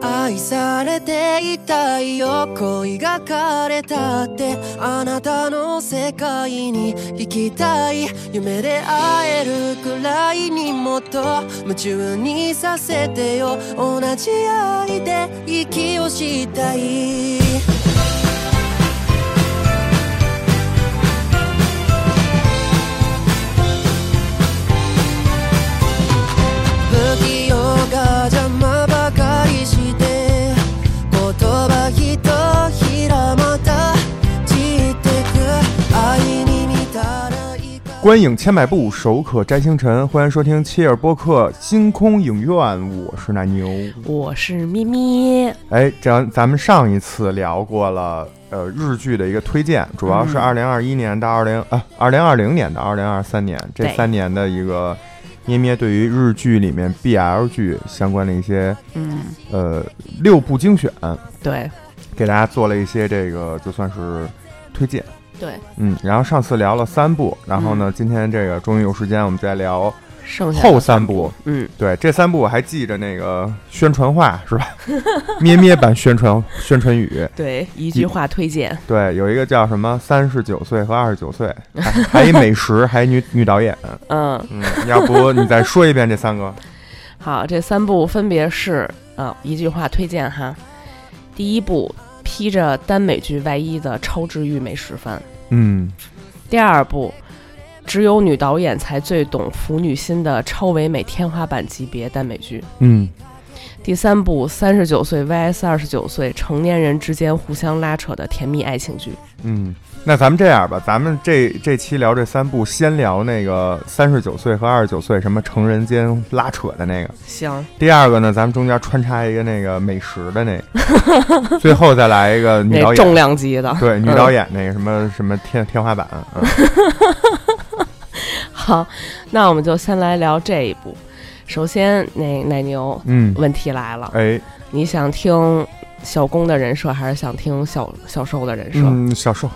愛されていたいよ。恋が枯れたって。あなたの世界に行きたい。夢で会えるくらいにもっと。夢中にさせてよ。同じ愛で息をしたい。不器用が邪魔观影千百步，手可摘星辰。欢迎收听切尔播客星空影院，我是奶牛。我是咪咪，哎，咱咱们上一次聊过了，呃，日剧的一个推荐，主要是嗯二零二一年到二零啊二零二零年到二零二三年这三年的一个咩咩对于日剧里面 BL 剧相关的一些嗯，呃六部精选，对给大家做了一些这个就算是推荐。对，嗯，然后上次聊了三部，然后呢，今天这个终于有时间，我们再聊后三部。嗯，对，这三部我还记着那个宣传话是吧？咩咩版宣传宣传语。对，一句话推荐，对，有一个叫什么三十九岁和二十九岁，还 还一美食，还一女女导演。嗯，嗯，要不你再说一遍这三个？好，这三部分别是啊、一句话推荐哈。第一部披着耽美剧外衣的超治愈美食番，嗯第二部只有女导演才最懂腐女心的超唯美天花板级别耽美剧，嗯第三部三十九岁 VS 二十九岁成年人之间互相拉扯的甜蜜爱情剧。嗯。那咱们这样吧，咱们这这期聊这三部，先聊那个三十九岁和二十九岁什么成人间拉扯的那个。行，第二个呢，咱们中间穿插一个那个美食的那个，最后再来一个女导演重，量级的，对，女嗯导演那个什么什么天天花板，嗯 好，那我们就先来聊这一部。首先，那奶牛，嗯，问题来了，哎，你想听小公的人设，还是想听小小受的人设？嗯，小受，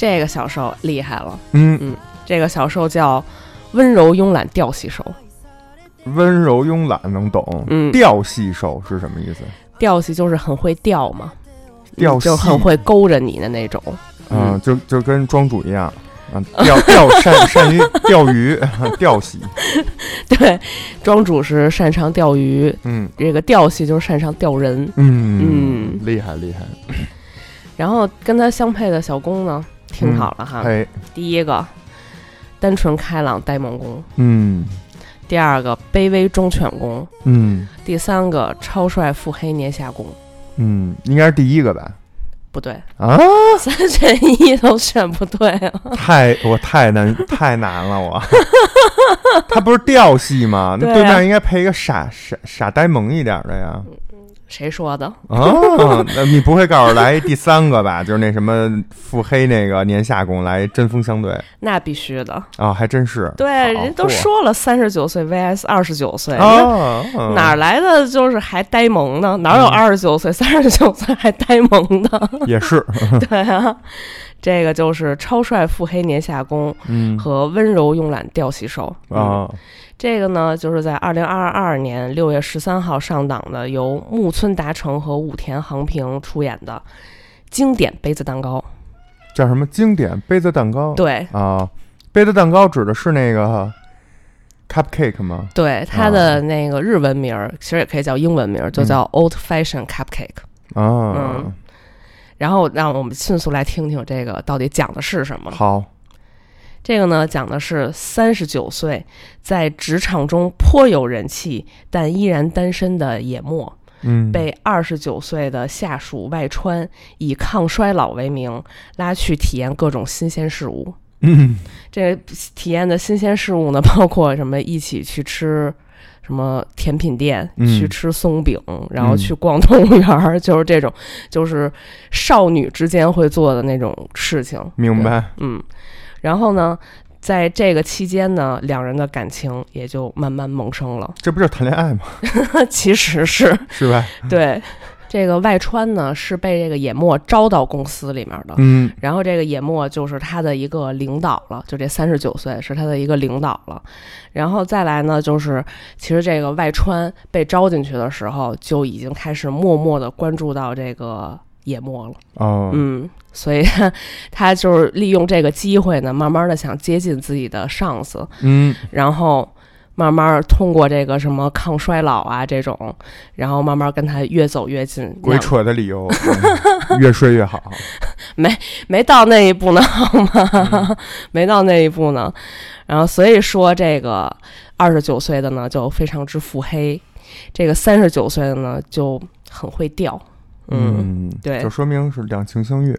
这个小兽厉害了，嗯。嗯，这个小兽叫温柔慵懒调戏兽。温柔慵懒能懂，嗯。调戏兽是什么意思？调戏就是很会钓嘛，调嗯就很会勾着你的那种。嗯，嗯。就就跟庄主一样，啊，钓钓 善善于钓鱼，钓戏，对，庄主是擅长钓鱼，嗯。这个钓戏就是擅长钓人。嗯嗯。厉害厉害，然后跟他相配的小公呢，听好了哈。哎，第一个，单纯开朗呆萌公；嗯第二个，卑微忠犬公；嗯第三个，超帅腹黑年下公。嗯，应该是第一个吧？不对，啊，三选一都选不对啊！太我太难 太难了我，他不是调戏吗？那对面应该配一个傻傻傻呆萌一点的呀。谁说的？啊，那你不会告诉我来第三个吧？就是那什么腹黑那个年下宫来针锋相对那必须的。啊、还真是。对，好人都说了，三十九岁 VS 二十九岁，哪来的就是还呆萌呢？哪有嗯二十九岁、三十九岁还呆萌的？也是，对啊，这个就是超帅腹黑年下攻嗯和温柔慵懒调戏手。嗯啊，这个呢，就是在二零二二年六月十三号上档的，由木村达成和武田航平出演的经典杯子蛋糕。叫什么经典杯子蛋糕？对啊，杯子蛋糕指的是那个 cupcake 吗？对，它的那个日文名儿其实也可以叫英文名儿，就叫 Old Fashion Cupcake。啊，嗯然后让我们迅速来听听这个到底讲的是什么。好，这个呢，讲的是三十九岁在职场中颇有人气，但依然单身的野墨，嗯，被二十九岁的下属外川以抗衰老为名拉去体验各种新鲜事物。嗯这体验的新鲜事物呢，包括什么一起去吃什么甜品店，嗯去吃松饼，然后嗯去逛动物园儿，就是这种，就是少女之间会做的那种事情。明白，嗯，然后呢，在这个期间呢，两人的感情也就慢慢萌生了。这不就是谈恋爱吗？其实是是吧？对，这个外川呢是被这个野墨招到公司里面的，嗯。然后这个野墨就是他的一个领导了，就这三十九岁是他的一个领导了。然后再来呢，就是其实这个外川被招进去的时候，就已经开始默默的关注到这个野墨了。哦，嗯，所以他他就是利用这个机会呢，慢慢的想接近自己的上司，嗯。然后慢慢通过这个什么抗衰老啊这种，然后慢慢跟他越走越近。鬼扯的理由，嗯 越睡越好。没没到那一步呢，好吗？没到那一步呢。然后所以说，这个二十九岁的呢就非常之腹黑，这个三十九岁的呢就很会钓。嗯，嗯，对就说明是两情相悦。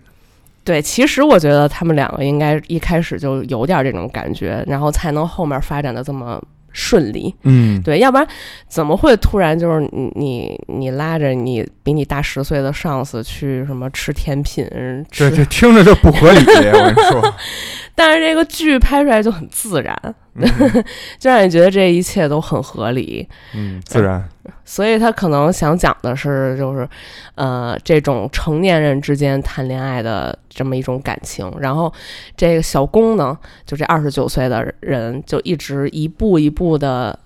对，其实我觉得他们两个应该一开始就有点这种感觉，然后才能后面发展的这么顺利。嗯，对，要不然怎么会突然就是你你你拉着你比你大十岁的上司去什么吃甜品吃这这听着就不合理，我跟你说。但是这个剧拍出来就很自然，嗯 就让你觉得这一切都很合理。嗯，自然。所以他可能想讲的是，就是呃，这种成年人之间谈恋爱的这么一种感情。然后这个小宫呢，就这二十九岁的人，就一直一步一步的。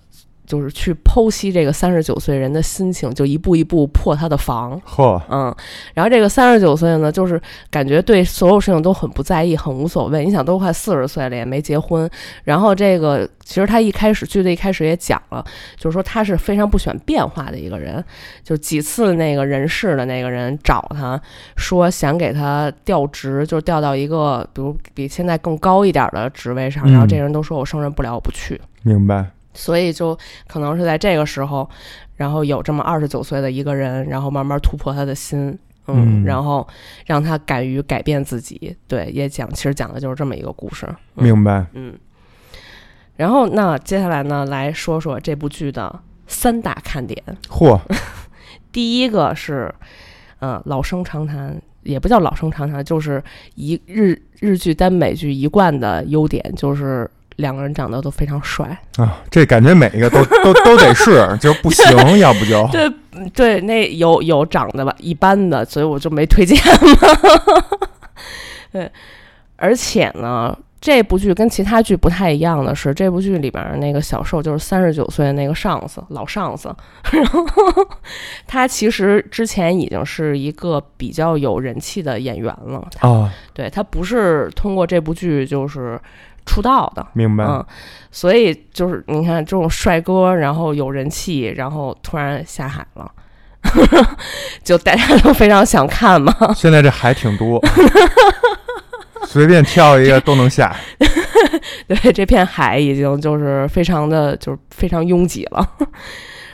就是去剖析这个三十九岁人的心情，就一步一步破他的防。嚯，嗯，然后这个三十九岁呢，就是感觉对所有事情都很不在意，很无所谓。你想，都快四十岁了，也没结婚。然后这个其实他一开始剧的一开始也讲了，就是说他是非常不喜欢变化的一个人。就几次那个人事的那个人找他说想给他调职，就调到一个比如比现在更高一点的职位上，然后这人都说我胜任不了，我不去。明白。所以就可能是在这个时候，然后有这么二十九岁的一个人，然后慢慢突破他的心，嗯然后让他敢于改变自己。对，也讲其实讲的就是这么一个故事。嗯明白。嗯。然后那接下来呢，来说说这部剧的三大看点。嚯，第一个是，呃，老生常谈，也不叫老生常谈，就是一日日剧单美剧一贯的优点，就是两个人长得都非常帅。啊，这感觉每一个都 都都得是，就不行，要不就对对，那有有长得吧一般的，所以我就没推荐嘛。对，而且呢，这部剧跟其他剧不太一样的是，这部剧里边儿那个小受就是三十九岁的那个上司，老上司，然 后他其实之前已经是一个比较有人气的演员了。他啊，对他不是通过这部剧就是出道的，明白。嗯，所以就是你看这种帅哥，然后有人气，然后突然下海了，就大家都非常想看嘛。现在这海挺多，随便跳一个都能下。对，这片海已经就是非常的就是非常拥挤了。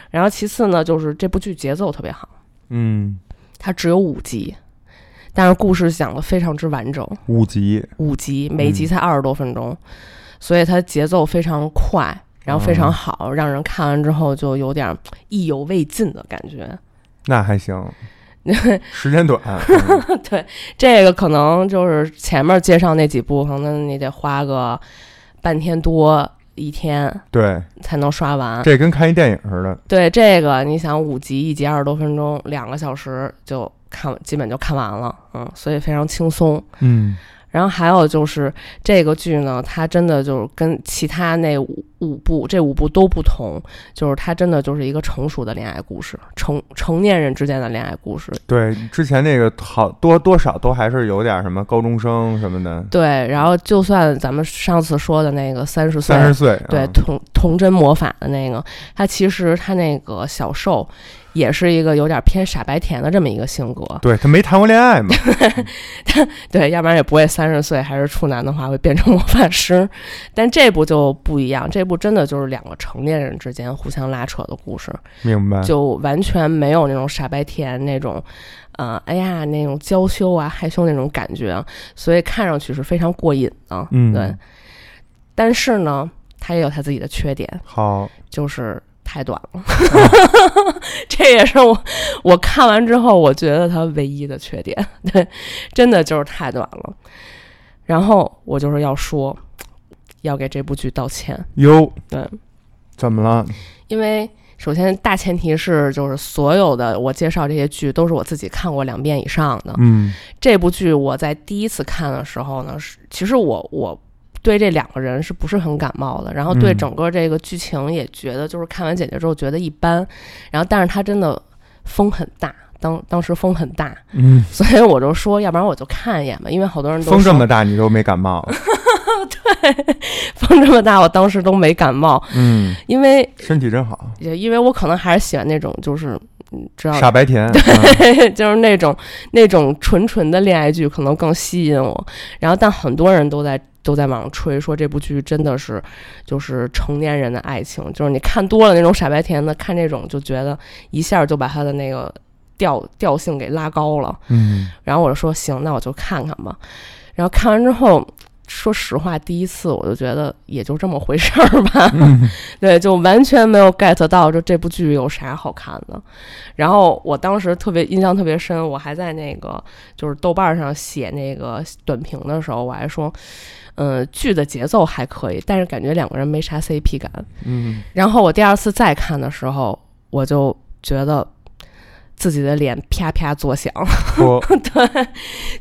然后其次呢，就是这部剧节奏特别好，嗯，它只有五集，但是故事讲的非常之完整，五集，五集每集嗯才二十多分钟，所以它节奏非常快，然后非常哦好，让人看完之后就有点意犹未尽的感觉。那还行，时间短。嗯 对，这个可能就是前面介绍那几部，可能你得花个半天多一天对，才能刷完。这跟看一电影似的。对这个，你想五集，一集二十多分钟，两个小时就看，基本就看完了，嗯，所以非常轻松。嗯，然后还有就是这个剧呢，它真的就是跟其他那五五部这五部都不同，就是它真的就是一个成熟的恋爱故事，成成年人之间的恋爱故事。对，之前那个好多多少都还是有点什么高中生什么的，对，然后就算咱们上次说的那个三十岁，三十岁，对嗯童童真魔法的那个，他其实他那个小受也是一个有点偏傻白甜的这么一个性格，对他没谈过恋爱嘛，对，要不然也不会三十岁还是处男的话会变成魔法师。但这部就不一样，这部真的就是两个成年人之间互相拉扯的故事，明白？就完全没有那种傻白甜那种，呃，哎呀那种娇羞啊害羞那种感觉，所以看上去是非常过瘾的。嗯对。但是呢，它也有它自己的缺点，好，就是太短了。这也是我我看完之后，我觉得它唯一的缺点。对，真的就是太短了。然后我就是要说，要给这部剧道歉。哟，对，怎么了？因为首先大前提是，就是所有的我介绍这些剧都是我自己看过两遍以上的。嗯这部剧我在第一次看的时候呢，是其实我我对这两个人是不是很感冒的，然后对嗯整个这个剧情也觉得就是看完简介之后觉得一般，然后但是他真的风很大，当当时风很大，嗯，所以我就说，要不然我就看一眼吧，因为好多人都风这么大你都没感冒，风这么大，我当时都没感冒，嗯，因为身体真好，也因为我可能还是喜欢那种就是嗯知道傻白甜，嗯 就是那种那种纯纯的恋爱剧，可能更吸引我。然后，但很多人都在都在网上吹说这部剧真的是就是成年人的爱情，就是你看多了那种傻白甜的，看这种就觉得一下就把他的那个调调性给拉高了。嗯然后我就说行，那我就看看吧。然后看完之后。说实话，第一次我就觉得也就这么回事儿吧，嗯 对，就完全没有 get 到就这部剧有啥好看的。然后我当时特别印象特别深，我还在那个就是豆瓣上写那个短评的时候，我还说，嗯，剧的节奏还可以，但是感觉两个人没啥 CP 感。嗯然后我第二次再看的时候，我就觉得自己的脸啪啪作响，说 对，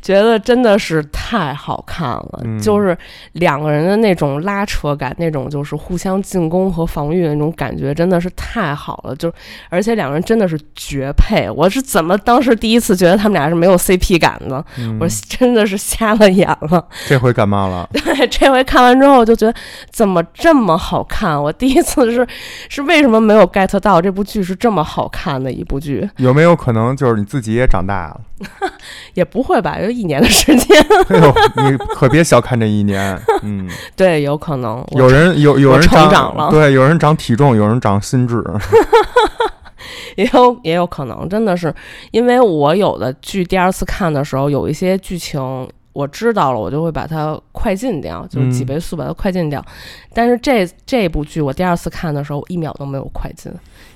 觉得真的是太好看了，嗯就是两个人的那种拉扯感，那种就是互相进攻和防御的那种感觉，真的是太好了。就而且两个人真的是绝配，我是怎么当时第一次觉得他们俩是没有 CP 感的？嗯我真的是瞎了眼了。这回感冒了，对，这回看完之后，我就觉得怎么这么好看？我第一次是是为什么没有 get 到这部剧是这么好看的一部剧？有没有可能就是你自己也长大了？也不会吧，有一年的时间。哎呦，你可别小看这一年，嗯，对，有可能。有人有有我人成长了。对，有人长体重，有人长心智，也有也有可能，真的是。因为我有的剧第二次看的时候，有一些剧情我知道了，我就会把它快进掉，就是几嗯倍速把它快进掉。但是这这部剧我第二次看的时候，一秒都没有快进，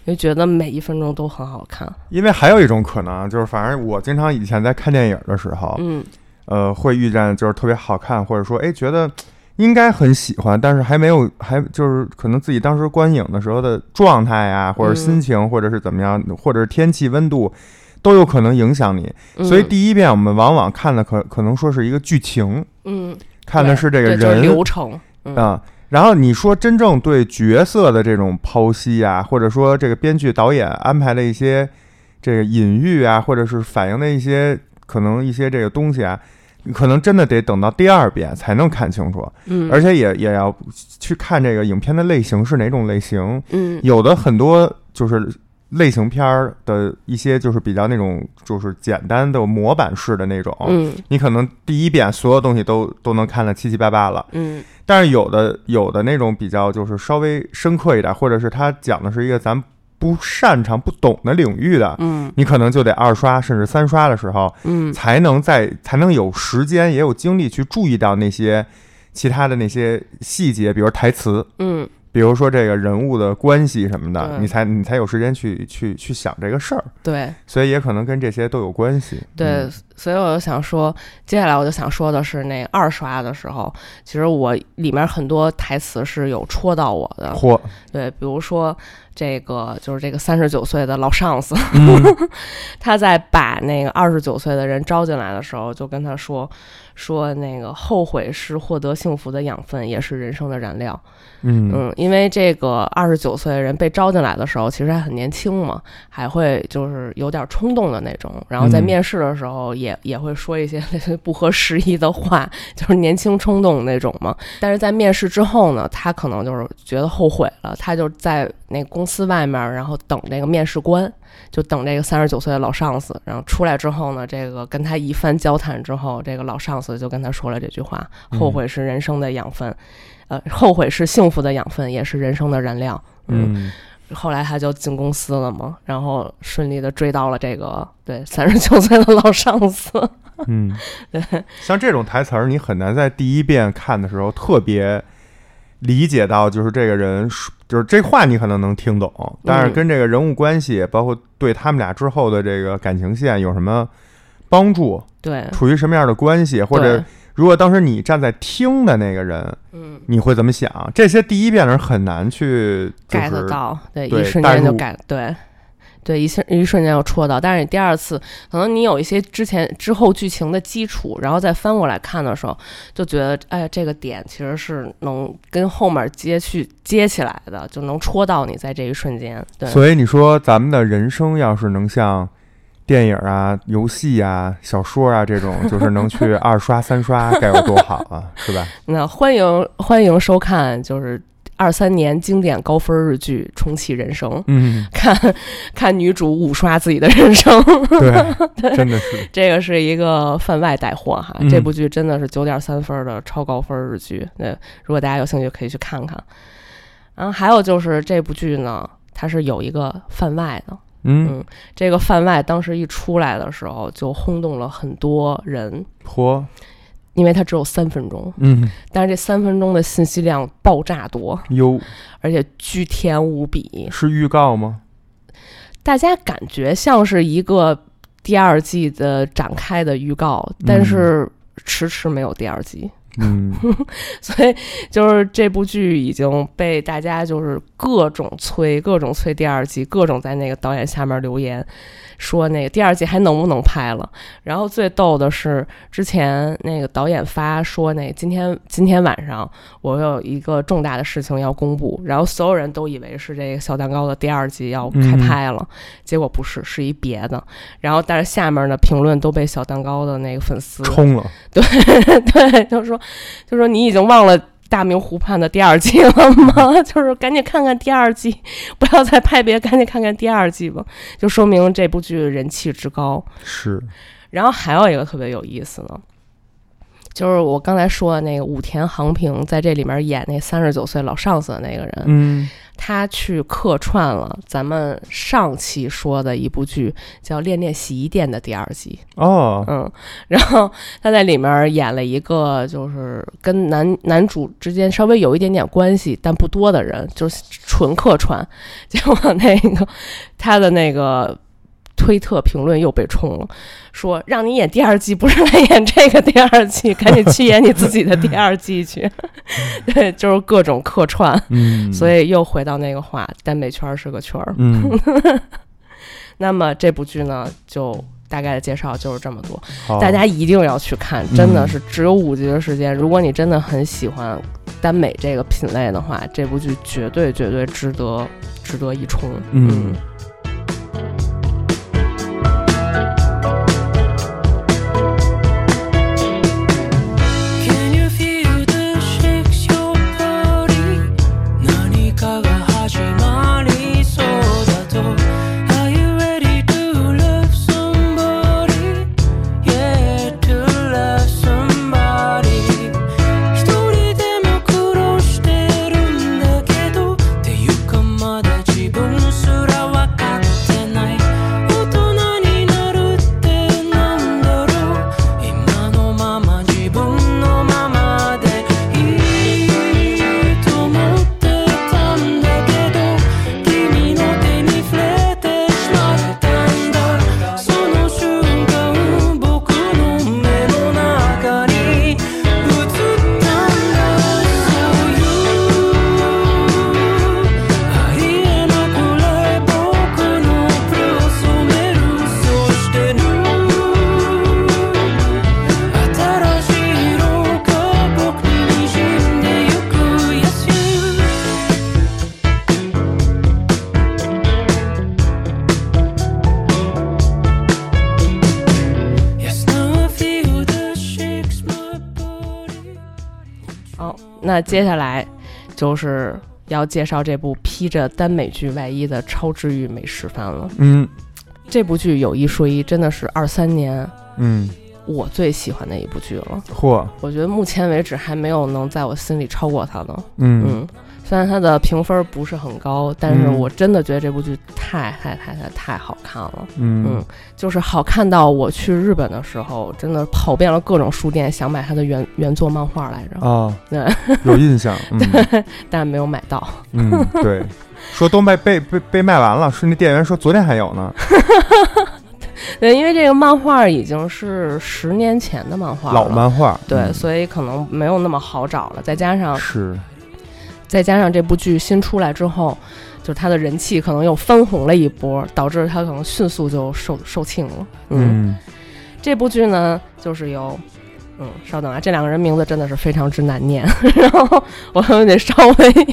因为觉得每一分钟都很好看。因为还有一种可能，就是反正我经常以前在看电影的时候，嗯呃，会遇见就是特别好看，或者说哎觉得应该很喜欢，但是还没有，还就是可能自己当时观影的时候的状态呀，或者嗯心情，或者是怎么样，或者是天气温度。都有可能影响你，嗯所以第一遍我们往往看的可可能说是一个剧情，嗯，看的是这个人流程。嗯。啊、然后你说真正对角色的这种剖析啊，或者说这个编剧导演安排的一些这个隐喻啊，或者是反映的一些可能一些这个东西啊，你可能真的得等到第二遍才能看清楚，嗯，而且也也要去看这个影片的类型是哪种类型，嗯。有的很多就是。类型片儿的一些就是比较那种就是简单的模板式的那种，嗯。你可能第一遍所有东西都都能看得七七八八了，嗯。但是有的有的那种比较就是稍微深刻一点，或者是他讲的是一个咱不擅长不懂的领域的，嗯。你可能就得二刷甚至三刷的时候，嗯。才能在才能有时间也有精力去注意到那些其他的那些细节，比如台词，嗯，比如说这个人物的关系什么的，你才你才有时间去去去想这个事儿，对。所以也可能跟这些都有关系。对嗯，所以我就想说，接下来我就想说的是，那二刷的时候，其实我里面很多台词是有戳到我的。嚯，对，比如说这个就是这个三十九岁的老上司，嗯。他在把那个二十九岁的人招进来的时候，就跟他说说那个后悔是获得幸福的养分，也是人生的燃料。嗯嗯，因为这个二十九岁的人被招进来的时候，其实还很年轻嘛，还会就是有点冲动的那种，然后在嗯面试的时候也、也会说一些 不合时宜的话，就是年轻冲动那种嘛。但是在面试之后呢，他可能就是觉得后悔了，他就在那公司外面，然后等那个面试官。就等这个三十九岁的老上司，然后出来之后呢，这个跟他一番交谈之后，这个老上司就跟他说了这句话：“后悔是人生的养分，呃，后悔是幸福的养分，也是人生的燃料。”嗯后来他就进公司了嘛，然后顺利的追到了这个对三十九岁的老上司。嗯，对像这种台词儿，你很难在第一遍看的时候特别理解到，就是这个人说，就是这话你可能能听懂，但是跟这个人物关系，包括对他们俩之后的这个感情线有什么帮助，对，处于什么样的关系，或者如果当时你站在听的那个人，嗯。你会怎么想？这些第一遍的人很难去就，get 是到，对，对一瞬间就 get，对。对，一瞬一瞬间要戳到，但是你第二次，可能你有一些之前之后剧情的基础，然后再翻过来看的时候，就觉得，哎，这个点其实是能跟后面接去接起来的，就能戳到你在这一瞬间。对，所以你说咱们的人生要是能像电影啊、游戏啊、小说啊这种，就是能去 二刷三刷，该有多好啊，是吧？那欢迎欢迎收看，就是二三年经典高分日剧《重启人生》，嗯，看看女主五刷自己的人生，对，真的是，这个是一个番外带货哈。嗯。这部剧真的是九点三分的超高分日剧，那，如果大家有兴趣可以去看看。然后还有就是这部剧呢，它是有一个番外的，嗯，这个番外当时一出来的时候就轰动了很多人，嚯，因为它只有三分钟，嗯，但是这三分钟的信息量爆炸多，哟，而且巨甜无比，是预告吗？大家感觉像是一个第二季的展开的预告，但是迟迟没有第二季，嗯，所以就是这部剧已经被大家就是各种催，各种催第二季，各种在那个导演下面留言说那个第二季还能不能拍了。然后最逗的是，之前那个导演发说那今天今天晚上我有一个重大的事情要公布，然后所有人都以为是这个小蛋糕的第二季要开拍了，结果不是，是一别的。然后但是下面的评论都被小蛋糕的那个粉丝冲了，对 对，就说就说你已经忘了。大明湖畔的第二季了吗？就是赶紧看看第二季，不要再拍别，赶紧看看第二季吧。就说明这部剧人气之高。是，然后还有一个特别有意思的，就是我刚才说的那个武田航平在这里面演那三十九岁老上司的那个人，嗯，他去客串了咱们上期说的一部剧叫《恋恋洗衣店》的第二集。哦，嗯，然后他在里面演了一个就是跟男男主之间稍微有一点点关系但不多的人，就是纯客串。结果那个他的那个推特评论又被冲了，说让你演第二季不是来演这个第二季，赶紧去演你自己的第二季去。对，就是各种客串，嗯，所以又回到那个话，耽美圈是个圈儿。嗯，那么这部剧呢，就大概的介绍就是这么多。大家一定要去看，嗯真的是只有五集的时间。如果你真的很喜欢耽美这个品类的话，这部剧绝对绝对值得值得一冲。嗯何接下来就是要介绍这部披着耽美剧外衣的超治愈美食番了。嗯这部剧有一说一，真的是二三年嗯，我最喜欢的一部剧了。嚯，我觉得目前为止还没有能在我心里超过它的。嗯嗯，虽然它的评分不是很高，但是嗯我真的觉得这部剧太太太太太好看了。嗯嗯，就是好看到我去日本的时候，真的跑遍了各种书店，想买它的原原作漫画来着，啊，对，有印象，嗯 但没有买到。嗯，对，说都卖被被被卖完了，是那店员说昨天还有呢，对，因为这个漫画已经是十年前的漫画了，老漫画，对，嗯所以可能没有那么好找了。再加上是，再加上这部剧新出来之后，就是它的人气可能又翻红了一波，导致他可能迅速就售售罄了。嗯，嗯，这部剧呢，就是由。嗯，稍等啊，这两个人名字真的是非常之难念，然后我们得稍微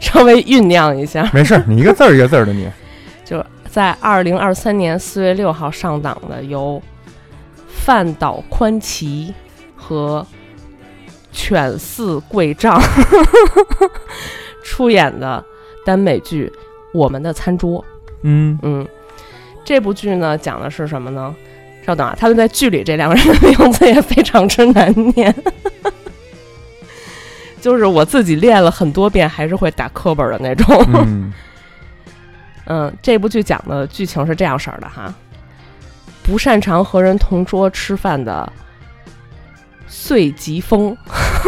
稍微酝酿一下。没事儿，你一个字儿一个字儿的念。就在二零二三年四月六号上档的，由范岛宽崎和犬饲贵丈 出演的耽美剧《我们的餐桌》。嗯，嗯，这部剧呢讲的是什么呢？稍等啊，他们在剧里这两个人的名字也非常之难念，就是我自己练了很多遍，还是会打课本的那种。嗯，嗯，这部剧讲的剧情是这样式儿的哈，不擅长和人同桌吃饭的穗吉风，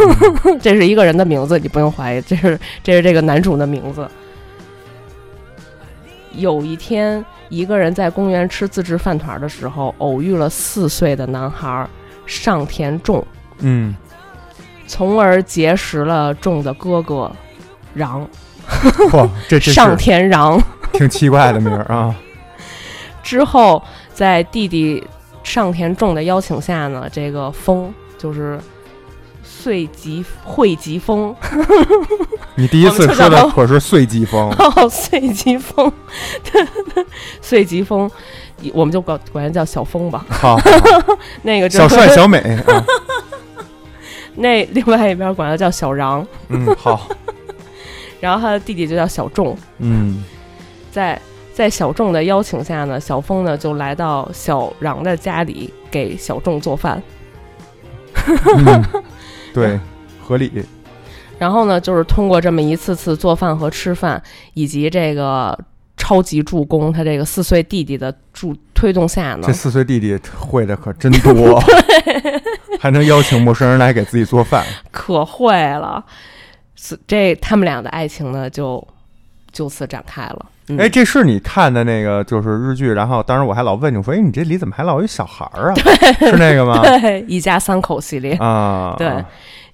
这是一个人的名字，你不用怀疑，这是这是这个男主的名字。有一天，一个人在公园吃自制饭团的时候，偶遇了四岁的男孩上田重，嗯，从而结识了重的哥哥禳嚯，这这上田禳。挺奇怪的名儿啊。之后，在弟弟上田重的邀请下呢，这个风就是碎疾惠疾风，你第一次说的可是碎疾风，哦，碎疾风，碎疾风，我们就管管他叫小风吧。好，那个小帅小美啊，那另外一边管他叫小瓤，嗯，好，然后他的弟弟就叫小仲。嗯。在在小仲的邀请下呢，小峰呢就来到小禳的家里给小仲做饭。嗯，对，合理，然后呢，就是通过这么一次次做饭和吃饭，以及这个超级助攻他这个四岁弟弟的助推动下呢这，四岁弟弟会的可真多，还能邀请陌生人来给自己做饭，可会了。这他们俩的爱情呢，就就此展开了。嗯、哎，这是你看的那个就是日剧，然后当时我还老问你，我说，哎，你这里怎么还老有小孩儿啊？是那个吗？对一家三口系列，啊，对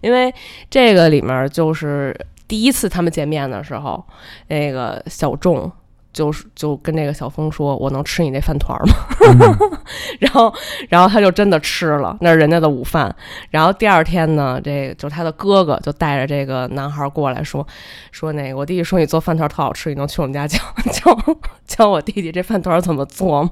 因为这个里面就是第一次他们见面的时候，那个小仲就是就跟那个小峰说：“我能吃你那饭团吗？”嗯 然后，然后他就真的吃了，那是人家的午饭。然后第二天呢，这个就他的哥哥就带着这个男孩过来说：“说那个我弟弟说你做饭团特好吃，你能去我们家 教教教我弟弟这饭团怎么做吗？”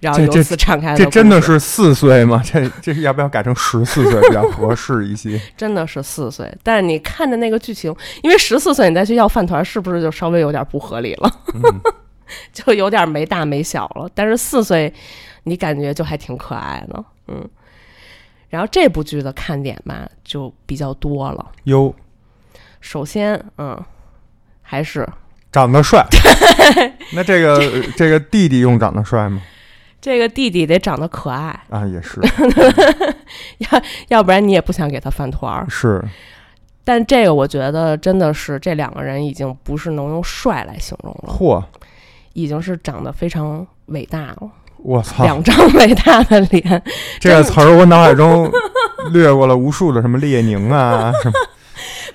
然后由此展开的这真的是四岁吗？这这要不要改成十四岁比较合适一些？真的是四岁，但是你看着那个剧情，因为十四岁你再去要饭团，是不是就稍微有点不合理了？嗯 就有点没大没小了。但是四岁，你感觉就还挺可爱的，嗯。然后这部剧的看点吧，就比较多了。哟，首先，嗯，还是长得帅，那这个这个弟弟用长得帅吗？这个弟弟得长得可爱，啊，也是要要不然你也不想给他饭团儿。是，但这个我觉得真的是这两个人已经不是能用帅来形容了，嚯，已经是长得非常伟大了。我操，两张伟大的脸，这个词儿我脑海中掠过了无数的什么列宁啊，什么，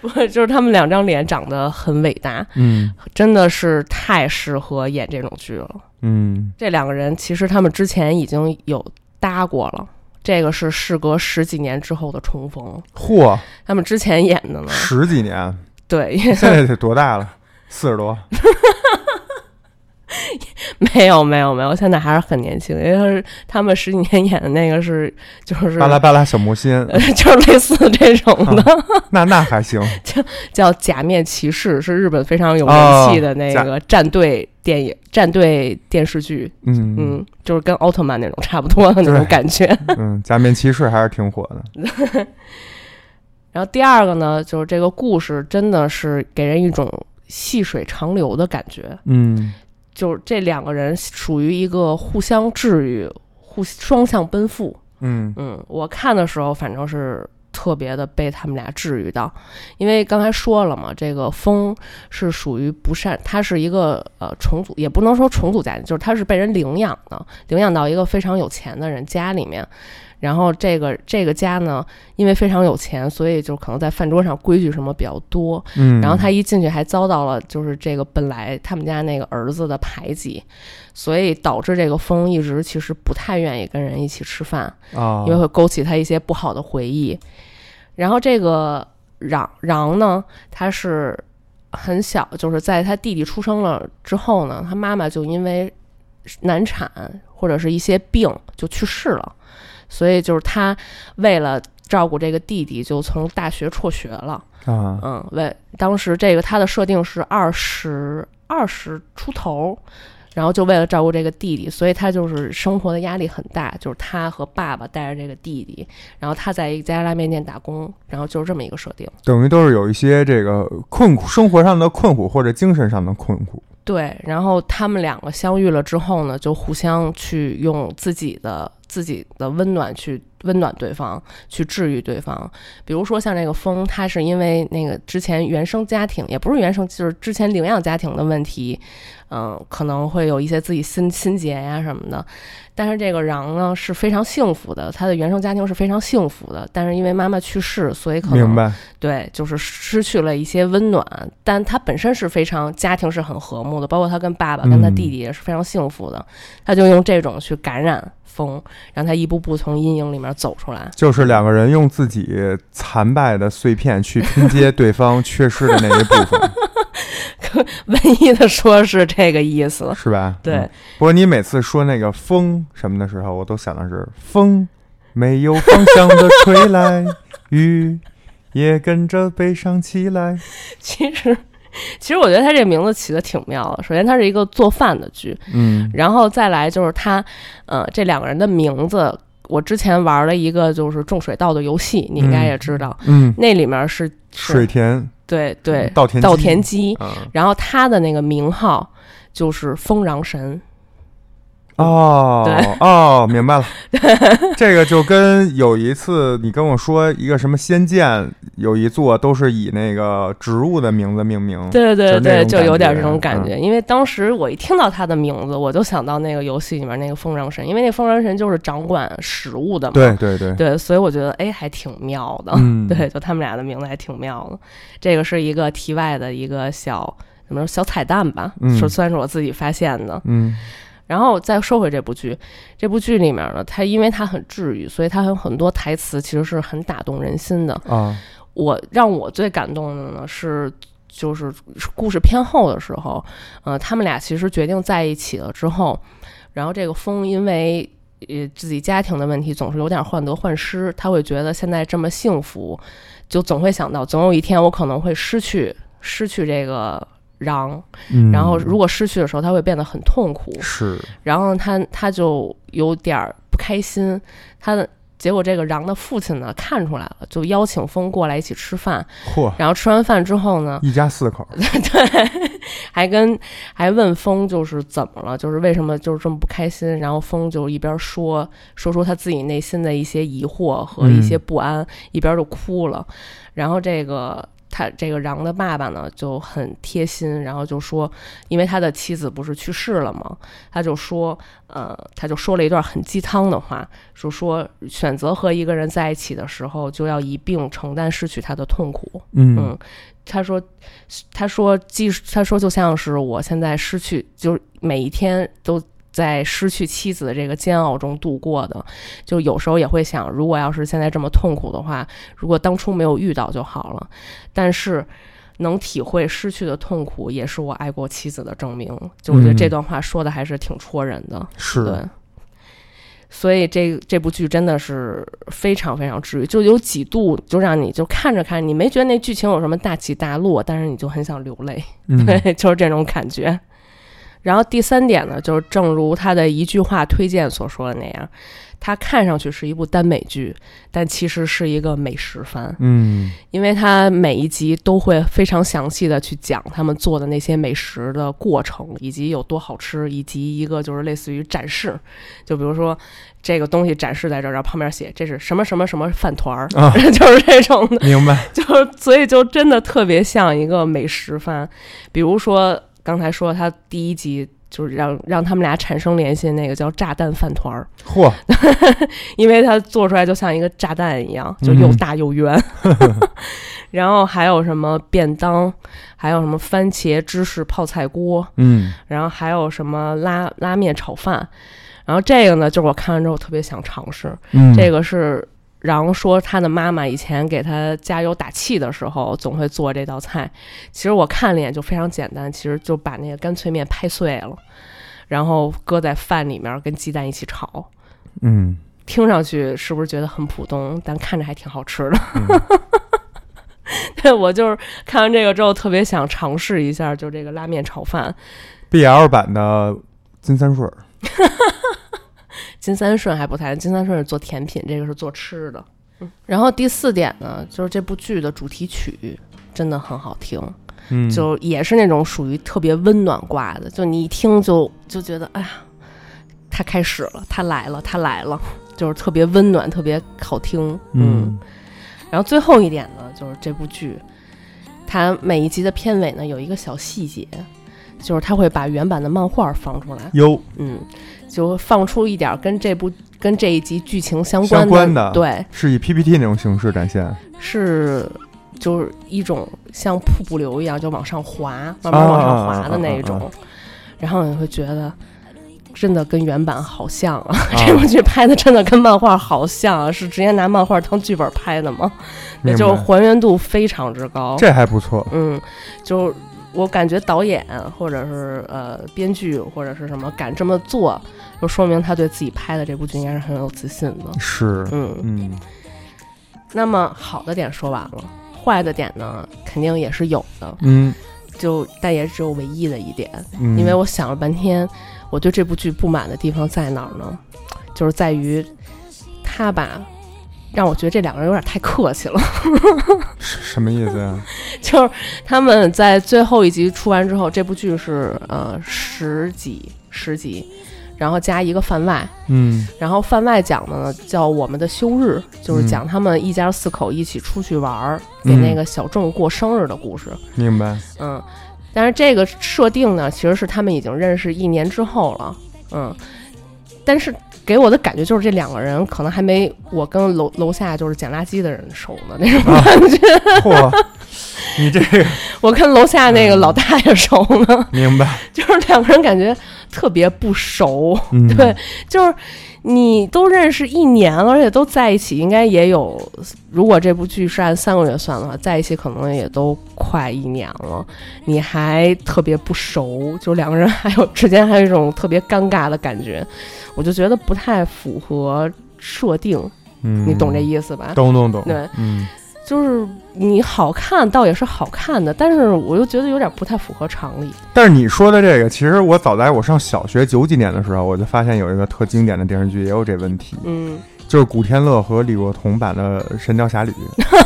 不就是他们两张脸长得很伟大，嗯。真的是太适合演这种剧了。嗯，这两个人其实他们之前已经有搭过了，这个是事隔十几年之后的重逢。嚯，他们之前演的呢，十几年，对，现在得多大了？四十多，没有没有没有，现在还是很年轻，因为他们十几年演的那个是就是巴拉巴拉小魔仙，呃就是类似这种的，那那还行，叫叫《假面骑士》，是日本非常有名气的那个战队电影、战队电视剧。嗯。嗯，就是跟奥特曼那种差不多的那种感觉。嗯，假面骑士还是挺火的，然后第二个呢，就是这个故事真的是给人一种细水长流的感觉，嗯就是这两个人属于一个互相治愈、互双向奔赴。嗯嗯，我看的时候反正是特别的被他们俩治愈到，因为刚才说了嘛，这个风是属于不善，他是一个呃重组，也不能说重组家庭，就是他是被人领养的，领养到一个非常有钱的人家里面。然后这个这个家呢，因为非常有钱，所以就可能在饭桌上规矩什么比较多。嗯，然后他一进去还遭到了就是这个本来他们家那个儿子的排挤，所以导致这个风一直其实不太愿意跟人一起吃饭，啊，因为会勾起他一些不好的回忆。然后这个瓤瓤呢，他是很小，就是在他弟弟出生了之后呢，他妈妈就因为难产或者是一些病就去世了。所以就是他为了照顾这个弟弟，就从大学辍学了。啊，嗯，为当时这个他的设定是二十二十出头，然后就为了照顾这个弟弟，所以他就是生活的压力很大。就是他和爸爸带着这个弟弟，然后他在一家拉面店打工，然后就是这么一个设定。等于都是有一些这个困苦，生活上的困苦或者精神上的困苦。对，然后他们两个相遇了之后呢，就互相去用自己的。自己的温暖去温暖对方，去治愈对方。比如说像这个风，他是因为那个之前原生家庭，也不是原生，就是之前领养家庭的问题，嗯，可能会有一些自己心心结呀什么的。但是这个瓤呢是非常幸福的，他的原生家庭是非常幸福的。但是因为妈妈去世，所以可能对，就是失去了一些温暖。但他本身是非常家庭是很和睦的，包括他跟爸爸跟他弟弟也是非常幸福的。他就用这种去感染风，让他一步步从阴影里面走出来。就是两个人用自己残败的碎片去拼 接对方缺失的那一部分，文艺的说是这个意思，是吧？对。嗯不过你每次说那个风什么的时候，我都想的是风没有方向的吹来，雨也跟着悲伤起来。其实，其实我觉得他这名字起的挺妙的。首先，它是一个做饭的剧，嗯。然后再来就是他，呃，这两个人的名字，我之前玩了一个就是种水稻的游戏，你应该也知道，嗯，那里面是是水田。对对。稻田稻田鸡，嗯。然后他的那个名号就是丰壤神。哦对。哦，明白了。这个就跟有一次你跟我说一个什么仙剑，有一座都是以那个植物的名字命名。对对对，就那种就有点这种感嗯觉。因为当时我一听到他的名字，我就想到那个游戏里面那个风禳神，因为那风禳神就是掌管食物的嘛。对对对，对，所以我觉得哎，还挺妙的。嗯 对，就他们俩的名字还挺妙的。这个是一个题外的一个小怎么说小彩蛋吧，嗯是算是我自己发现的。嗯然后再说回这部剧，这部剧里面呢，它因为它很治愈，所以它有很多台词其实是很打动人心的。啊我让我最感动的呢是，就是故事偏后的时候，呃，他们俩其实决定在一起了之后，然后这个风因为呃自己家庭的问题，总是有点患得患失，他会觉得现在这么幸福，就总会想到总有一天我可能会失去失去这个瓤，嗯，然后如果失去的时候，他会变得很痛苦，是。然后他他就有点儿不开心，他的结果这个瓤的父亲呢看出来了，就邀请风过来一起吃饭。嚯，然后吃完饭之后呢，一家四口，对，还跟还问风就是怎么了，就是为什么就是这么不开心。然后风就一边说说出他自己内心的一些疑惑和一些不安，一边就哭了。然后这个。他这个瓤的爸爸呢就很贴心，然后就说，因为他的妻子不是去世了吗？他就说，呃，他就说了一段很鸡汤的话，就说选择和一个人在一起的时候，就要一并承担失去他的痛苦。嗯嗯，他说，他说，即他说，就像是我现在失去，就是每一天都在失去妻子的这个煎熬中度过的，就有时候也会想，如果要是现在这么痛苦的话，如果当初没有遇到就好了。但是。能体会失去的痛苦，也是我爱过妻子的证明。就我觉得这嗯段话说的还是挺戳人的。是对，所以这这部剧真的是非常非常治愈，就有几度就让你就看着看着，你没觉得那剧情有什么大起大落，但是你就很想流泪，嗯 对，就是这种感觉。然后第三点呢，就是正如他的一句话推荐所说的那样，它看上去是一部耽美剧，但其实是一个美食番，嗯。因为它每一集都会非常详细的去讲他们做的那些美食的过程，以及有多好吃，以及一个就是类似于展示，就比如说这个东西展示在这儿，然后旁边写这是什么什么什么饭团儿，啊。就是这种的。明白，就是所以就真的特别像一个美食番，比如说刚才说他第一集就是让让他们俩产生联系，那个叫炸弹饭团儿，嚯，因为它做出来就像一个炸弹一样，就又大又圆。然后还有什么便当，还有什么番茄芝士泡菜锅，嗯然后还有什么拉拉面炒饭。然后这个呢，就是我看完之后特别想尝试，嗯，这个是瓤说他的妈妈以前给他加油打气的时候，总会做这道菜。其实我看了一眼就非常简单，其实就把那个干脆面拍碎了，然后搁在饭里面跟鸡蛋一起炒。嗯听上去是不是觉得很普通？但看着还挺好吃的。嗯 对我就是看完这个之后，特别想尝试一下，就这个拉面炒饭。，BL 版的金三顺儿，金三顺还不太，金三顺是做甜品，这个是做吃的。嗯，然后第四点呢，就是这部剧的主题曲真的很好听，嗯，就也是那种属于特别温暖挂的，就你一听就就觉得，哎呀，他开始了，他来了，他来了，就是特别温暖，特别好听。嗯然后最后一点呢，就是这部剧，它每一集的片尾呢有一个小细节，就是它会把原版的漫画放出来，哟，嗯，就放出一点跟这部跟这一集剧情相关的对，是以 PPT 那种形式展现，是就是一种像瀑布流一样就往上滑，慢慢往上滑的那一种，啊啊然后你会觉得。真的跟原版好像啊！啊 这部剧拍的真的跟漫画好像啊，是直接拿漫画当剧本拍的吗？那就是还原度非常之高。这还不错，嗯，就我感觉导演或者是呃编剧或者是什么敢这么做，就说明他对自己拍的这部剧应该是很有自信的。是，嗯，嗯那么好的点说完了，坏的点呢肯定也是有的，嗯就但也只有唯一的一点，嗯，因为我想了半天，我对这部剧不满的地方在哪儿呢？就是在于他吧。让我觉得这两个人有点太客气了，什什么意思呀？就是他们在最后一集出完之后，这部剧是呃十集十集，然后加一个番外，嗯然后番外讲的呢叫我们的休日，就是嗯讲他们一家四口一起出去玩儿，给嗯那个小郑过生日的故事。明白，嗯，但是这个设定呢，其实是他们已经认识一年之后了。嗯，但是给我的感觉就是这两个人可能还没我跟楼楼下就是捡垃圾的人熟呢那种啊感觉。嚯，你这个我跟楼下那个老大爷熟呢，明白，就是两个人感觉特别不熟。嗯，对，就是你都认识一年了，而且都在一起，应该也有。如果这部剧是按三个月算的话，在一起可能也都快一年了，你还特别不熟，就两个人还有之间还有一种特别尴尬的感觉，我就觉得不太符合设定，嗯，你懂这意思吧？懂懂懂，对，嗯就是你好看倒也是好看的，但是我又觉得有点不太符合常理。但是你说的这个，其实我早在我上小学九几年的时候，我就发现有一个特经典的电视剧也有这问题，嗯，就是古天乐和李若彤版的《神雕侠侣》。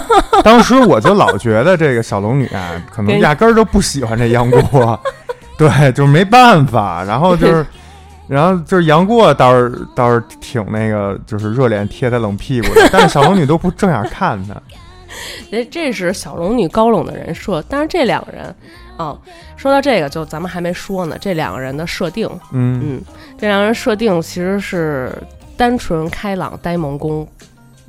当时我就老觉得这个小龙女啊，可能压根儿就不喜欢这杨过，对，就是没办法。然后就是，然后就是杨过倒是倒是挺那个，就是热脸贴他冷屁股的，但是小龙女都不正眼看他。这这是小龙女高冷的人设，但是这两个人，哦，说到这个，就咱们还没说呢，这两个人的设定，嗯嗯，这两个人设定其实是单纯开朗呆萌攻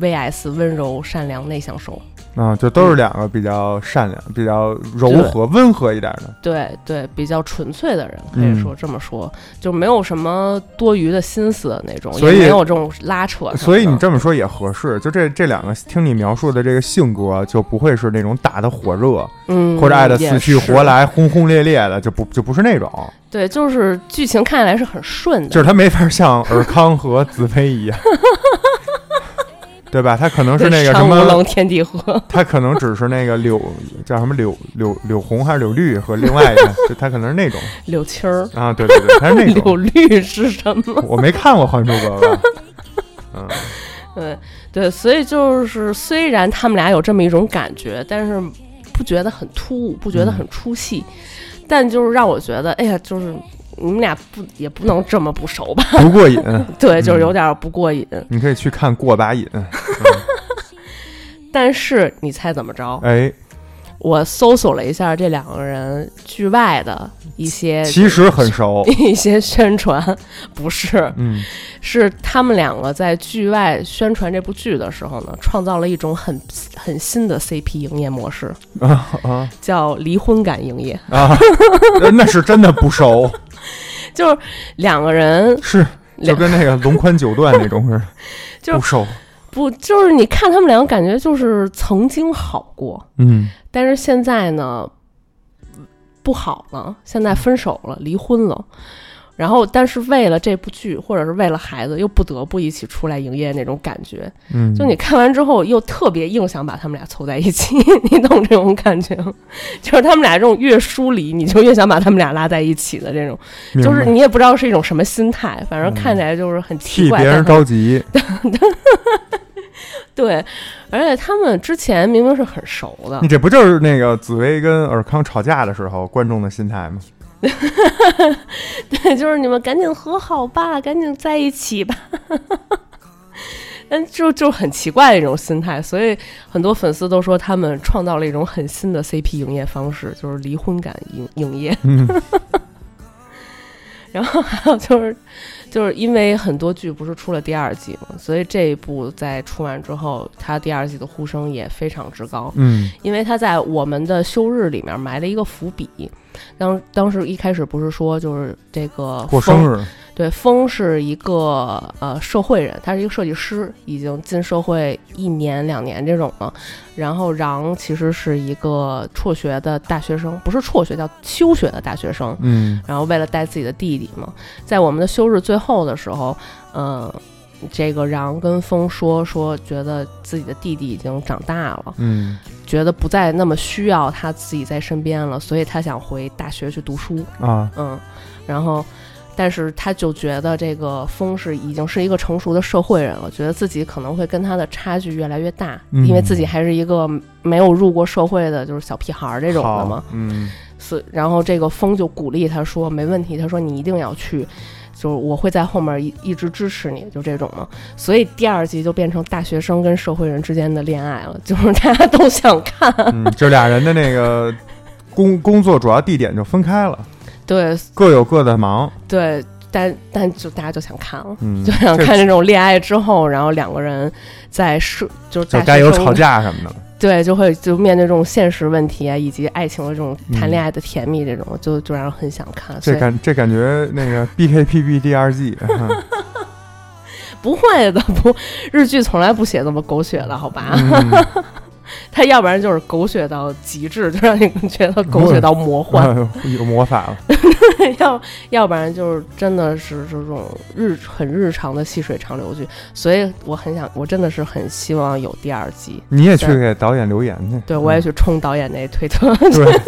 VS 温柔善良内向手，啊，就都是两个比较善良、比较柔和、温和一点的。对对，比较纯粹的人，可以嗯。说这么说，就没有什么多余的心思的那种，所以也没有这种拉扯。所以你这么说也合适，就这这两个听你描述的这个性格，就不会是那种打的火热，嗯，或者爱的死去活来、轰轰烈烈的，就不就不是那种，对，就是剧情看起来是很顺的，就是他没法像尔康和紫薇一样，对吧？他可能是 那个什么天地合，他可能只是那个柳叫什么柳柳柳红还是柳绿和另外一个，就他可能是那种柳青儿。啊，对对对，他是那种柳。绿是什么？我没看过《还珠格格》，嗯对对，所以就是虽然他们俩有这么一种感觉，但是不觉得很突兀，不觉得很出戏，但就是让我觉得，哎呀，就是你们俩不也不能这么不熟吧？不过瘾。对，就是有点不过瘾。你可以去看《过把瘾》。但是你猜怎么着？哎，我搜索了一下这两个人剧外的一些其实很熟。一些宣传，不是，嗯是他们两个在剧外宣传这部剧的时候呢，创造了一种很很新的 CP 营业模式，啊啊叫离婚感营业。啊！那是真的不熟，就是两个人是就跟那个龙宽九段那种似的，就不熟。不就是你看他们两个感觉就是曾经好过，嗯但是现在呢不好了，现在分手了，离婚了。然后，但是为了这部剧，或者是为了孩子，又不得不一起出来营业那种感觉，嗯，就你看完之后，又特别硬想把他们俩凑在一起，你懂这种感觉吗？就是他们俩这种越疏离，你就越想把他们俩拉在一起的这种，就是你也不知道是一种什么心态，反正看起来就是很奇怪。替别人着急。对，而且他们之前明明是很熟的你，这不就是那个紫薇跟尔康吵架的时候观众的心态吗？对，就是你们赶紧和好吧，赶紧在一起吧。但 就就很奇怪的一种心态，所以很多粉丝都说他们创造了一种很新的 CP 营业方式，就是离婚感营营业。嗯然后还有就是，就是因为很多剧不是出了第二季嘛，所以这一部在出完之后，它第二季的呼声也非常之高。嗯因为他在我们的休日里面埋了一个伏笔。当当时一开始不是说就是这个，过生日，对，风是一个呃社会人，他是一个设计师，已经进社会一年两年这种了。然后瓤其实是一个辍学的大学生，不是辍学，叫休学的大学生。嗯然后为了带自己的弟弟嘛，在我们的休日最后的时候，嗯、这个瓤跟风说说，觉得自己的弟弟已经长大了，嗯觉得不再那么需要他自己在身边了，所以他想回大学去读书。啊嗯，然后，但是他就觉得这个风是已经是一个成熟的社会人了，觉得自己可能会跟他的差距越来越大，嗯因为自己还是一个没有入过社会的，就是小屁孩儿这种的嘛。嗯是，然后这个风就鼓励他说：“没问题，他说你一定要去，就是我会在后面一一直支持你，就这种嘛。”所以第二集就变成大学生跟社会人之间的恋爱了，就是大家都想看。嗯，这俩人的那个工工作主要地点就分开了，对各有各的忙。对，但但就大家就想看了。嗯，就想看这种恋爱之后，然后两个人在是就大学生该有吵，架什么的。对，就会就面对这种现实问题啊，以及爱情的这种谈嗯恋爱的甜蜜，这种、就就让人很想看。这感这感觉那个 BKPB 第二季，嗯不会的，不日剧从来不写这么狗血的，好吧？嗯 他要不然就是狗血到极致，就让你觉得狗血到魔幻；有魔法了。要要不然就是真的是这种日很日常的细水长流剧。所以我很想，我真的是很希望有第二季。你也去给导演留言去。对，我也去冲导演那推特。嗯对，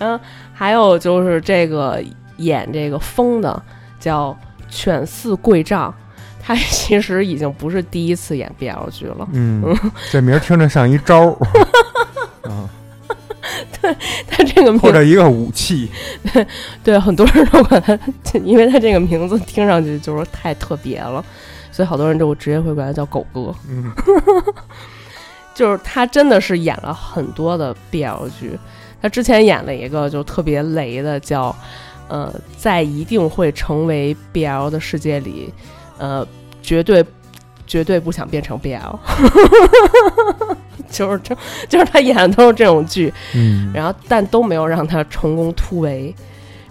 嗯，还有就是这个演这个疯的叫犬饲贵丈，他 其实已经不是第一次演 BL 剧了。嗯，这名儿听着像一招儿，啊，他这个名或者一个武器。对很多人都管他，因为他这个名字听上去就是太特别了，所以好多人就直接会管他叫狗哥。嗯就是他真的是演了很多的 BL 剧，他之前演了一个就特别雷的叫，呃，在一定会成为 BL 的世界里，呃，绝对绝对不想变成 BL，就是这就是他演的都是这种剧，嗯，然后但都没有让他成功突围，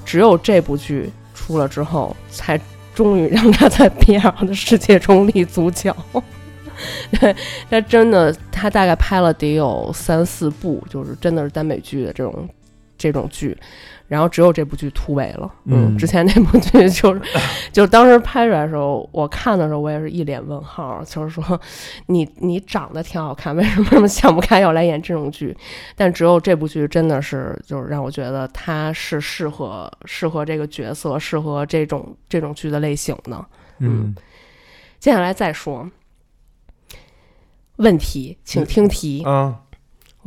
只有这部剧出了之后，才终于让他在 BL 的世界中立足脚。对，他真的，他大概拍了得有三四部，就是真的是耽美剧的这种这种剧，然后只有这部剧突围了。嗯之前那部剧就是，就是当时拍出来的时候，我看的时候我也是一脸问号，就是说你你长得挺好看，为什么这么想不开要来演这种剧？但只有这部剧真的是就是让我觉得他是适合适合这个角色，适合这种这种剧的类型的。嗯接下来再说问题，请听题。嗯，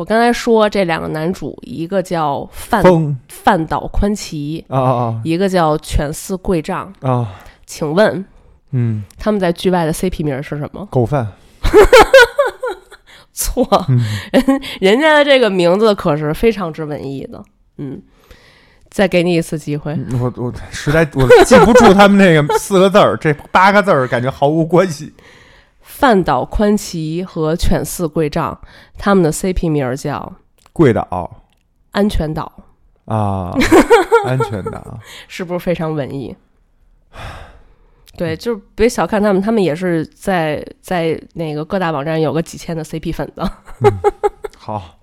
我刚才说这两个男主，一个叫范风范岛宽崎，啊啊一个叫犬饲贵丈。啊啊，请问嗯，他们在剧外的 CP 名是什么？狗饭，错，嗯 人家的这个名字可是非常之文艺的。嗯，再给你一次机会。我我实在我记不住他们那个四个字儿，这八个字儿感觉毫无关系。范岛宽崎和犬饲贵丈，他们的 CP 名叫贵岛安全岛，啊，安全岛，是不是非常文艺？对，就是别小看他们，他们也是在在那个各大网站有个几千的 CP 粉的。好，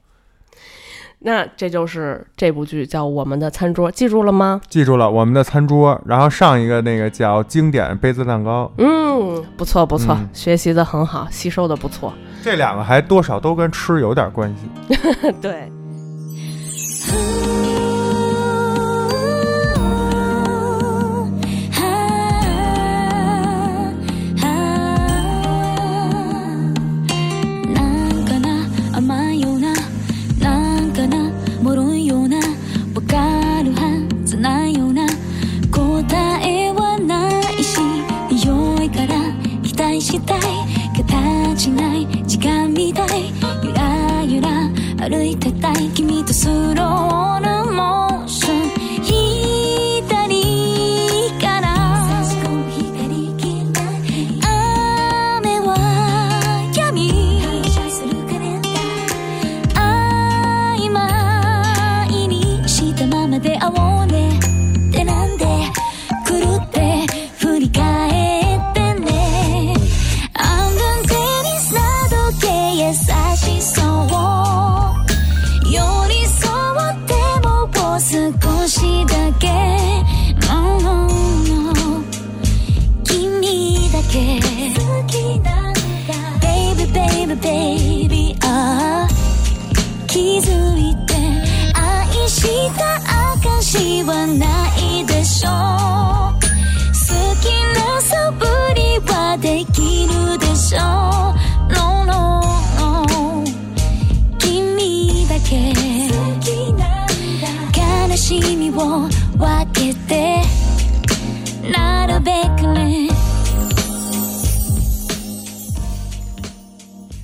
那这就是这部剧叫《我们的餐桌》，记住了吗？记住了我们的餐桌，然后上一个那个叫经典杯子蛋糕，嗯，不错不错，嗯学习的很好，吸收的不错。这两个还多少都跟吃有点关系。对，したい。形ない。時間みたい。ゆらゆら歩いてたい。君とスローなモ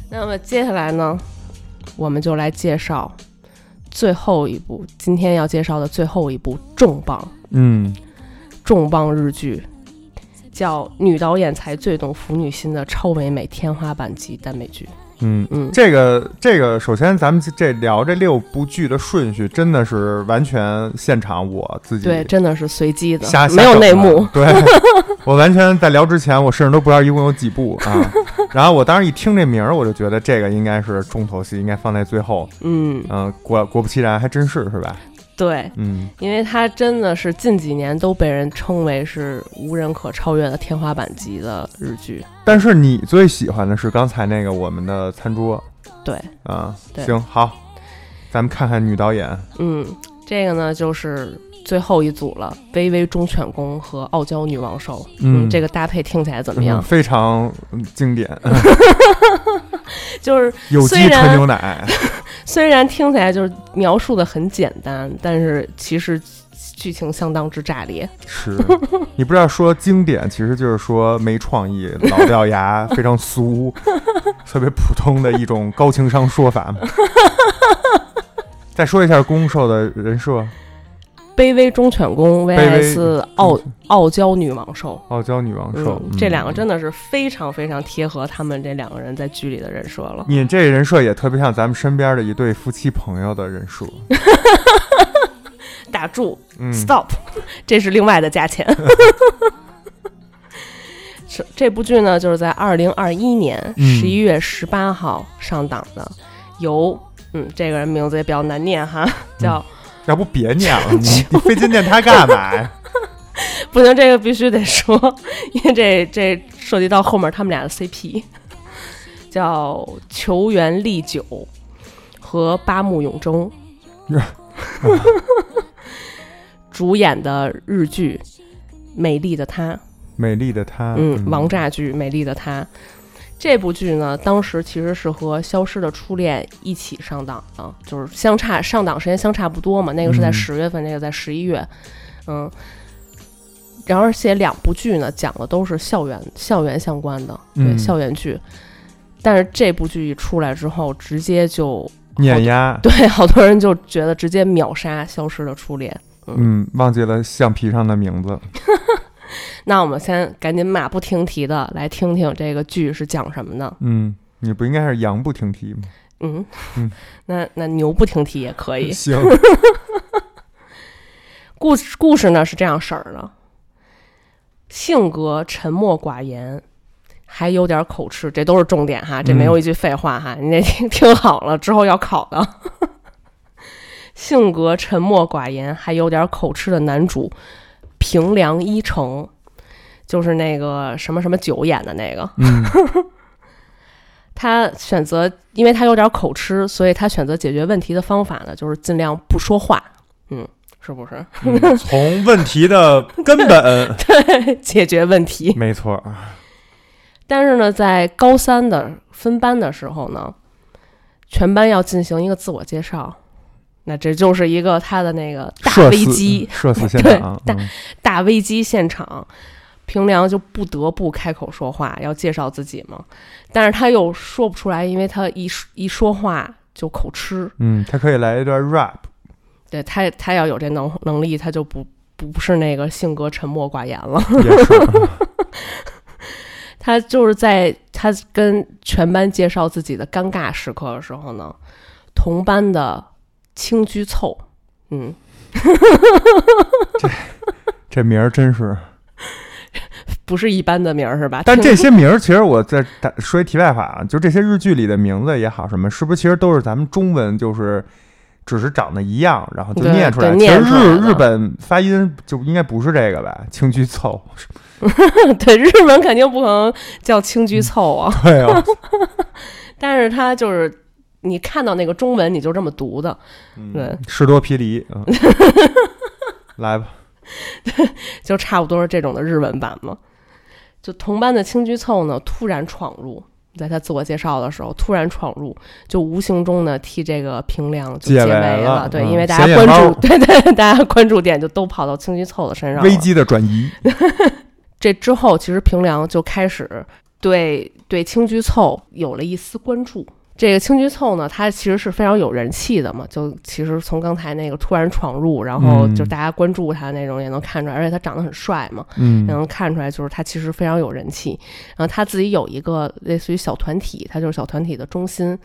那么接下来呢，我们就来介绍最后一部，今天要介绍的最后一部重磅嗯，重磅日剧，叫《女导演才最懂腐女心》的超唯美天花板级耽美剧。嗯嗯这个这个，首先咱们这聊这六部剧的顺序，真的是完全现场我自己对，真的是随机的瞎，没有内幕。对，我完全在聊之前，我甚至都不知道一共有几部啊。然后我当时一听这名儿，我就觉得这个应该是重头戏，应该放在最后。嗯，嗯、果果不其然，还真是是吧？对，嗯因为它真的是近几年都被人称为是无人可超越的天花板级的日剧。但是你最喜欢的是刚才那个我们的餐桌对，啊？对行好，咱们看看女导演。嗯，这个呢就是最后一组了，微微忠犬公和傲娇女王兽。嗯这个搭配听起来怎么嗯样？非常嗯经典，就是有机纯牛奶。虽然听起来就是描述的很简单，但是其实剧情相当之炸裂。是，你不知道说经典，其实就是说没创意、老掉牙、非常俗、特别普通的一种高情商说法吗。再说一下攻受的人设：卑微忠犬公 VS 傲傲娇女王兽。傲娇女王兽。嗯，这两个真的是非常非常贴合他们这两个人在剧里的人设了。你这人设也特别像咱们身边的一对夫妻朋友的人设。打住嗯，，stop，这是另外的价钱。这这部剧呢，就是在二零二一年嗯十一月十八号上档的，由嗯这个人名字也比较难念哈，叫要不别念了，你 你费劲念它干嘛呀？不行，这个必须得说，因为这这涉及到后面他们俩的 CP，叫球员利久和八木永征主演的日剧《美丽的她》。美丽的她，嗯，王炸剧《美丽的她》这部剧呢，当时其实是和《消失的初恋》一起上档的，就是相差上档时间相差不多嘛。那个是在嗯十月份，那个在十一月，嗯。然后而且两部剧呢，讲的都是校园校园相关的，对、嗯校园剧。但是这部剧一出来之后，直接就碾压，对好多人就觉得直接秒杀《消失的初恋》。嗯，忘记了橡皮上的名字。那我们先赶紧马不停蹄的来听听这个剧是讲什么的。嗯，你不应该是羊不停蹄吗？嗯，嗯 那那牛不停蹄也可以。行，故事故事呢是这样式儿的：性格沉默寡言，还有点口吃，这都是重点哈，这没有一句废话哈，你得听听好了，之后要考的。性格沉默寡言，还有点口吃的男主平良一成，就是那个什么什么九演的那个。嗯 他选择，因为他有点口吃，所以他选择解决问题的方法呢，就是尽量不说话。嗯，是不是？嗯从问题的 根本对，解决问题。没错，但是呢，在高三的分班的时候呢，全班要进行一个自我介绍，那这就是一个他的那个大危机，社死 现对场，大嗯大危机现场。平良就不得不开口说话，要介绍自己嘛，但是他又说不出来，因为他一说一说话就口吃，嗯，他可以来一段 rap，对他，他要有这能能力，他就不不是那个性格沉默寡言了。他就是在他跟全班介绍自己的尴尬时刻的时候呢，同班的青居凑，嗯，这名儿真是。不是一般的名儿是吧？但这些名儿，其实我在说一题外话啊，就这些日剧里的名字也好，什么是不是其实都是咱们中文就是只是长得一样，然后就念出来。对其实日日本发音就应该不是这个吧？青居凑，对日本肯定不可能叫青居凑啊，对啊，但是他就是你看到那个中文你就这么读的，对。嗯，士多啤梨，嗯，来吧，就差不多是这种的日文版嘛。就同班的青居凑呢，突然闯入，在他自我介绍的时候突然闯入，就无形中呢替这个平良就解围了对，嗯因为大家关注，对对，大家关注点就都跑到青居凑的身上了。危机的转移，这之后，其实平良就开始对对青居凑有了一丝关注。这个青菊凑呢，他其实是非常有人气的嘛，就其实从刚才那个突然闯入，然后嗯就大家关注他那种也能看出来，而且他长得很帅嘛，嗯也能看出来就是他其实非常有人气。然后他自己有一个类似于小团体，他就是小团体的中心。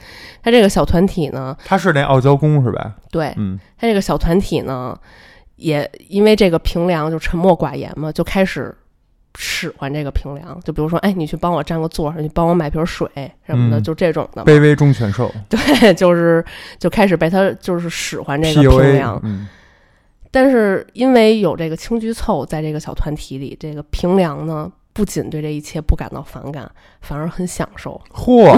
他这个小团体呢，他是那傲娇公是吧？对嗯他这个小团体呢，也因为这个平凉就沉默寡言嘛，就开始使唤这个平凉。就比如说，哎，你去帮我占个座，你帮我买瓶水什么的，嗯就这种的。卑微中犬兽对，就是就开始被他就是使唤这个平良。嗯但是因为有这个青居凑在这个小团体里，这个平凉呢。不仅对这一切不感到反感，反而很享受，嚯，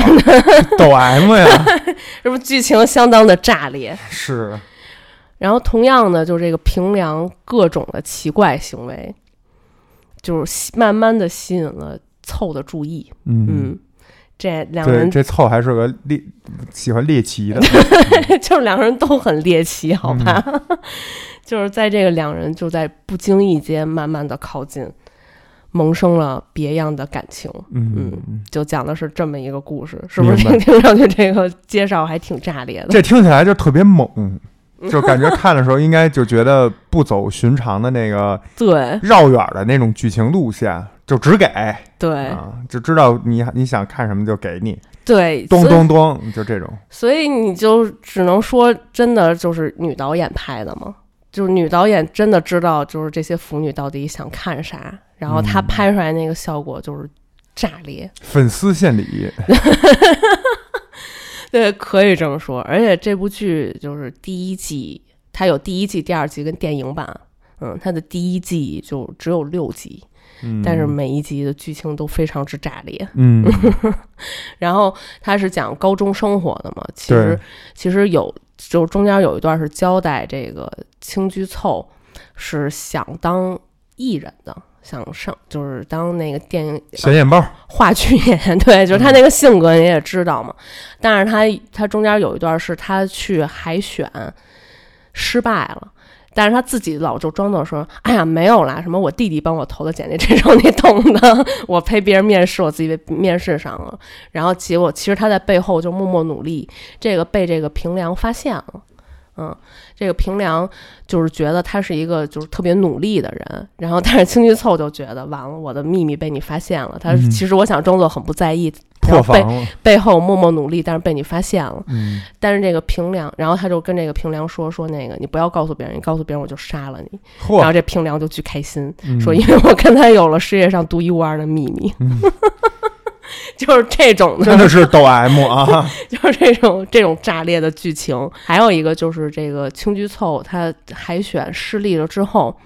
抖 M 呀，这不剧情相当的炸裂。是，然后同样的，就是这个平凉各种的奇怪行为，就是吸慢慢的吸引了凑的注意。嗯。嗯，这两个，人这凑还是个猎喜欢猎奇的，就是两个人都很猎奇，好吧？嗯 就是在这个两人就在不经意间慢慢的靠近，萌生了别样的感情。嗯，就讲的是这么一个故事，是不是听 听上去这个介绍还挺炸裂的？这听起来就特别猛，就感觉看的时候应该就觉得不走寻常的那个 对绕远的那种剧情路线，就只给对啊，就知道你你想看什么就给你，对，咚咚咚，就这种。所以你就只能说，真的就是女导演拍的吗？就是女导演真的知道，就是这些腐女到底想看啥，然后她嗯拍出来那个效果就是炸裂。粉丝献礼，对，可以这么说。而且这部剧就是第一季，它有第一季、第二季跟电影版。嗯，它的第一季就只有六集，嗯但是每一集的剧情都非常之炸裂。嗯，然后它是讲高中生活的嘛，其实其实有就中间有一段是交代这个青居凑是想当艺人的，想上就是当那个电影显眼包，话剧演员，对，就是他那个性格你也知道嘛。但是他他中间有一段是他去海选失败了。但是他自己老就装作说：“哎呀，没有啦，什么我弟弟帮我投的简历，这种你懂的。我陪别人面试，我自己被面试上了。然后结果其实他在背后就默默努力，这个被这个平良发现了。嗯，这个平良就是觉得他是一个就是特别努力的人，然后但是青居凑就觉得完了，我的秘密被你发现了。他嗯其实我想装作很不在意，破然后背防了，背后默默努力，但是被你发现了。嗯，但是这个平良，然后他就跟这个平良说说那个你不要告诉别人，你告诉别人我就杀了你。然后，这平良就巨开心，嗯说因为我跟他有了世界上独一无二的秘密，嗯 就是这种的，真的是抖 M 啊，就是这种这种炸裂的剧情。还有一个就是这个青居凑，他海选失利了之后，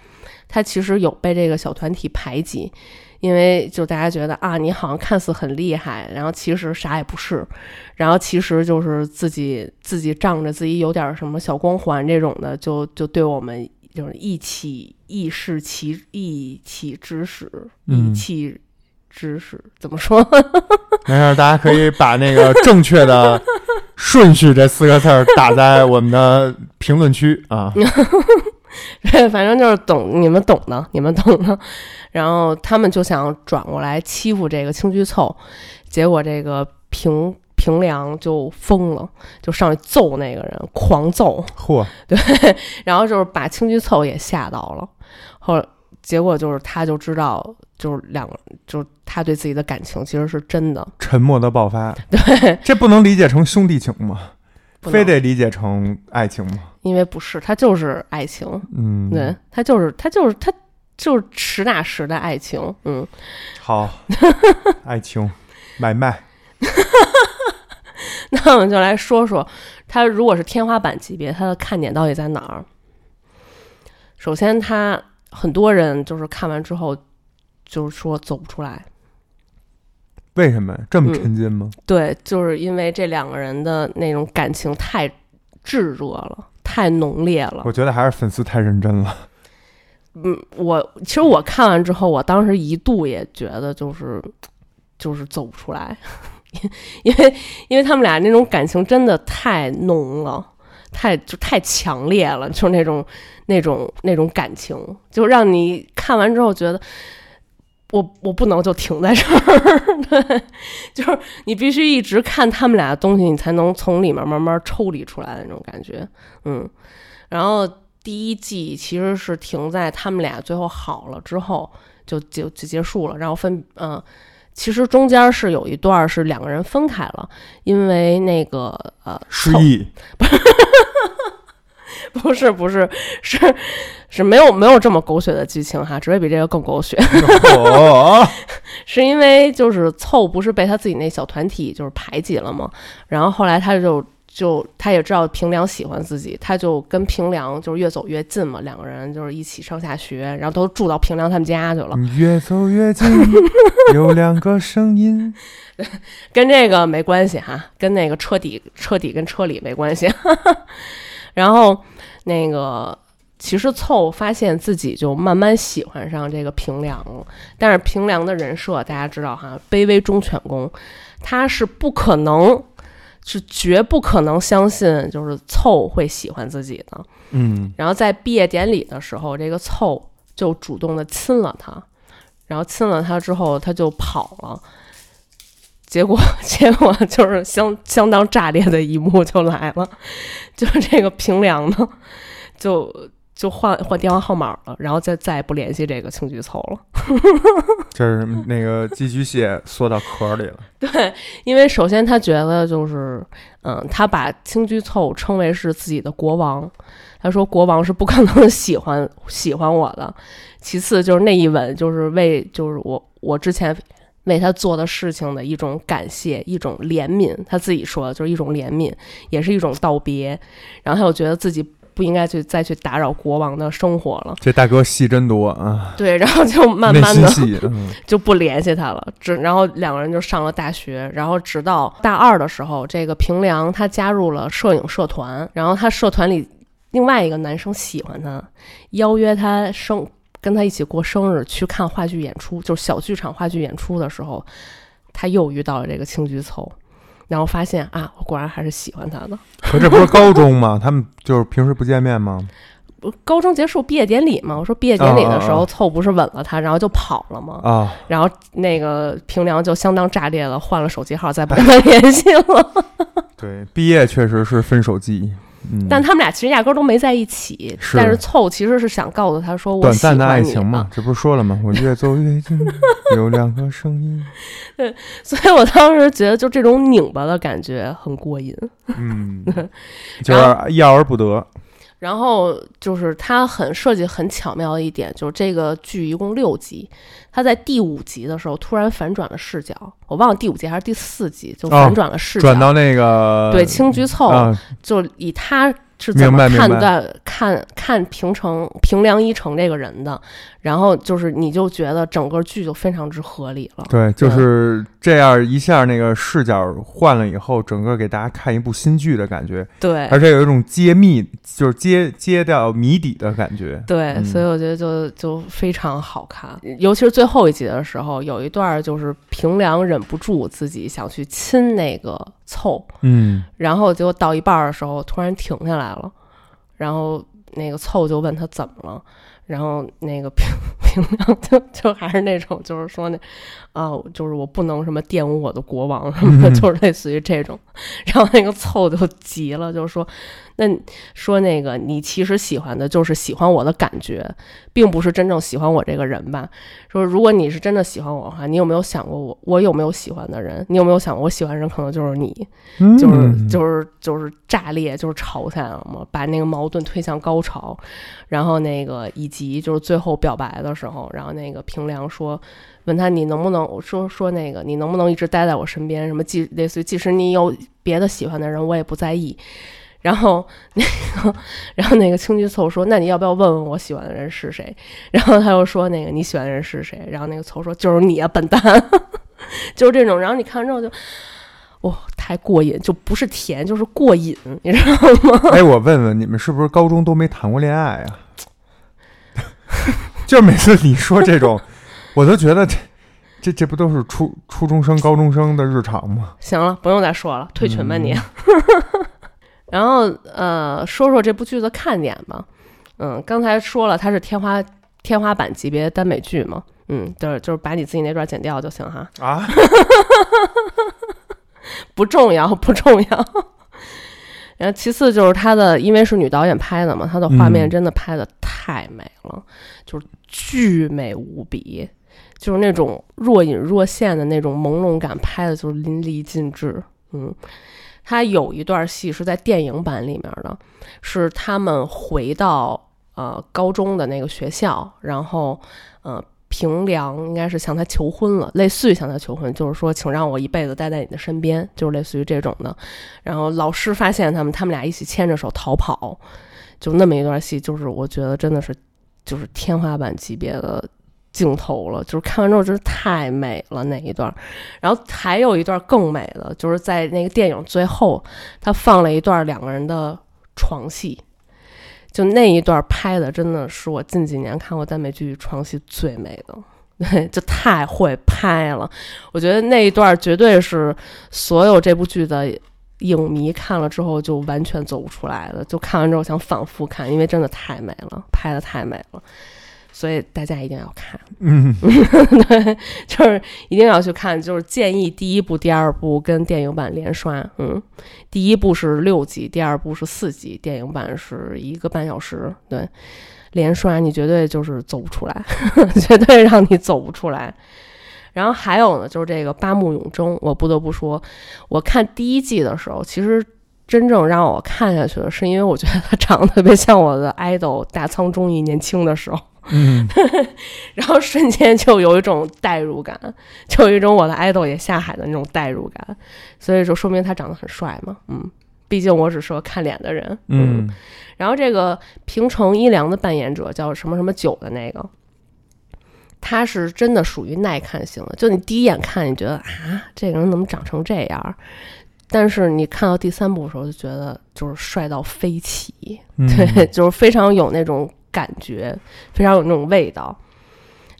他其实有被这个小团体排挤。因为就大家觉得啊，你好像看似很厉害，然后其实啥也不是，然后其实就是自己自己仗着自己有点什么小光环这种的，就就对我们就是意气意示其意气指使，嗯意气指使怎么说？没事，大家可以把那个 正确的顺序这四个字儿打在我们的评论区啊。对，反正就是懂，你们懂的，你们懂的。然后他们就想转过来欺负这个青居凑，结果这个平平良就疯了，就上去揍那个人，狂揍，嚯，对然后就是把青居凑也吓到了。后来结果就是他就知道，就是两个，就是他对自己的感情其实是真的，沉默的爆发，对，这不能理解成兄弟情吗？非得理解成爱情吗？因为不是，他就是爱情，嗯，对，他就是他就是他就是实打实的爱情，嗯。好，爱情买卖，那我们就来说说，它如果是天花板级别，它的看点到底在哪儿？首先，它很多人就是看完之后，就是说走不出来。为什么这么嗯沉浸吗？对，就是因为这两个人的那种感情太炙热了，太浓烈了。我觉得还是粉丝太认真了。嗯，我其实我看完之后，我当时一度也觉得就是就是走不出来，因为因为他们俩那种感情真的太浓了，太就太强烈了，就那种那种那种感情，就让你看完之后觉得。我我不能就停在这儿，对，就是你必须一直看他们俩的东西，你才能从里面慢慢抽离出来的那种感觉，嗯，然后第一季其实是停在他们俩最后好了之后就就就结束了，然后分嗯、其实中间是有一段是两个人分开了，因为那个呃失忆，不是 不是不是是是没有没有这么狗血的剧情哈，只会比这个更狗血，哦，是因为就是凑不是被他自己那小团体就是排挤了吗？然后后来他就。就他也知道平良喜欢自己，他就跟平良就是越走越近嘛，两个人就是一起上下学，然后都住到平良他们家去了。越走越近，有两个声音。跟这个没关系哈，跟那个车底车底跟车里没关系。然后那个其实凑发现自己就慢慢喜欢上这个平良了，但是平良的人设大家知道哈，卑微忠犬公，他是不可能。是绝不可能相信，就是凑会喜欢自己的。嗯，然后在毕业典礼的时候，这个凑就主动的亲了他，然后亲了他之后，他就跑了。结果，结果就是相相当炸裂的一幕就来了，就是这个平凉呢，就就换换电话号码了，然后再再也不联系这个青居凑了。这是那个寄居蟹缩到壳里了。对，因为首先他觉得就是，嗯，他把青居凑称为是自己的国王，他说国王是不可能喜欢喜欢我的。其次就是那一吻，就是为就是我我之前为他做的事情的一种感谢，一种怜悯。他自己说的就是一种怜悯，也是一种道别。然后他又觉得自己不应该去再去打扰国王的生活了。这大哥戏真多啊，对，然后就慢慢的，嗯就不联系他了。只然后两个人就上了大学，然后直到大二的时候，这个平良他加入了摄影社团，然后他社团里另外一个男生喜欢他，邀约他生跟他一起过生日去看话剧演出，就是小剧场话剧演出的时候，他又遇到了这个青菊凑。然后发现啊，我果然还是喜欢他的。可这不是高中吗？他们就是平时不见面吗？不高中结束毕业典礼嘛，我说毕业典礼的时候，凑不是吻了他，然后就跑了吗？啊，然后那个平良就相当炸裂了，换了手机号，再不跟他 联系了。对，毕业确实是分手季，嗯，但他们俩其实压根儿都没在一起。是但是凑其实是想告诉他说，我喜短暂的爱情嘛，。这不是说了吗？我越走越近，有两个声音，对所以我当时觉得，就这种拧巴的感觉很过瘾。嗯，就是要而不得，然后就是它很设计很巧妙的一点，就是这个剧一共六集，它在第五集的时候突然反转了视角，我忘了第五集还是第四集就反转了视角，转到那个对青菊凑，啊，就以他是怎么明白明白。看看看平成平良一成这个人的，然后就是你就觉得整个剧就非常之合理了。对，就是这样一下，那个视角换了以后，整个给大家看一部新剧的感觉，对。而且有一种揭秘，就是揭揭掉谜底的感觉。对，嗯。所以我觉得就就非常好看，尤其是最后一集的时候，有一段就是平良忍不住自己想去亲那个凑，嗯，然后结果到一半的时候突然停下来了，然后那个凑就问他怎么了，然后那个平 平亮就就还是那种就是说那啊，就是我不能什么玷污我的国王什么的，嗯 就是类似于这种，然后那个凑就急了，就是说那说那个你其实喜欢的就是喜欢我的感觉，并不是真正喜欢我这个人吧？说如果你是真的喜欢我的话，你有没有想过我我有没有喜欢的人？你有没有想过我喜欢的人可能就是你？就是嗯就是就是炸裂，就是吵起来了嘛，把那个矛盾推向高潮，然后那个以及就是最后表白的时候，然后那个平良说，问他你能不能我说说那个你能不能一直待在我身边，什么即类似于即使你有别的喜欢的人，我也不在意。然后那个，然后那个青居凑说：“那你要不要问问我喜欢的人是谁？”然后他又说：“那个你喜欢的人是谁？”然后那个凑说：“就是你啊，笨蛋！” 就是这种。然后你看完之后就，哇、太过瘾，就不是甜，就是过瘾，你知道吗？哎，我问问你们，是不是高中都没谈过恋爱啊？就是每次你说这种，我都觉得这这这不都是初初中生、高中生的日常吗？行了，不用再说了，退群吧你。嗯 然后呃，说说这部剧的看点吧。嗯，刚才说了，它是天花天花板级别耽美剧嘛。嗯，就是就是把你自己那段剪掉就行哈，啊，不重要不重要。然后其次就是它的，因为是女导演拍的嘛，它的画面嗯真的拍的太美了，就是巨美无比，就是那种若隐若现的那种朦胧感，拍的就是淋漓尽致。嗯，他有一段戏是在电影版里面的，是他们回到呃高中的那个学校，然后呃平良应该是向他求婚了，类似于向他求婚，就是说请让我一辈子待在你的身边，就是类似于这种的。然后老师发现他们，他们俩一起牵着手逃跑，就那么一段戏，就是我觉得真的是就是天花板级别的镜头了，就是看完之后真是太美了那一段。然后还有一段更美的，就是在那个电影最后，他放了一段两个人的床戏。就那一段拍的，真的是我近几年看过耽美剧床戏最美的，对，就太会拍了。我觉得那一段绝对是所有这部剧的影迷看了之后就完全走不出来的，就看完之后想反复看，因为真的太美了，拍的太美了，所以大家一定要看。嗯，对，就是一定要去看，就是建议第一部、第二部跟电影版连刷。嗯，第一部是六集，第二部是四集，电影版是一个半小时。对，连刷你绝对就是走不出来，绝对让你走不出来。然后还有呢，就是这个八木永征，我不得不说，我看第一季的时候，其实真正让我看下去的是因为我觉得他长得特别像我的 idol 大仓忠义年轻的时候。嗯，然后瞬间就有一种代入感，就有一种我的 idol 也下海的那种代入感，所以就说明他长得很帅嘛，嗯，毕竟我只是个看脸的人。嗯。然后这个平成一良的扮演者叫什么什么九的那个，他是真的属于耐看型的，就你第一眼看，你觉得啊，这个人怎么长成这样？但是你看到第三部的时候，就觉得就是帅到飞起，嗯。对，就是非常有那种感觉，非常有那种味道。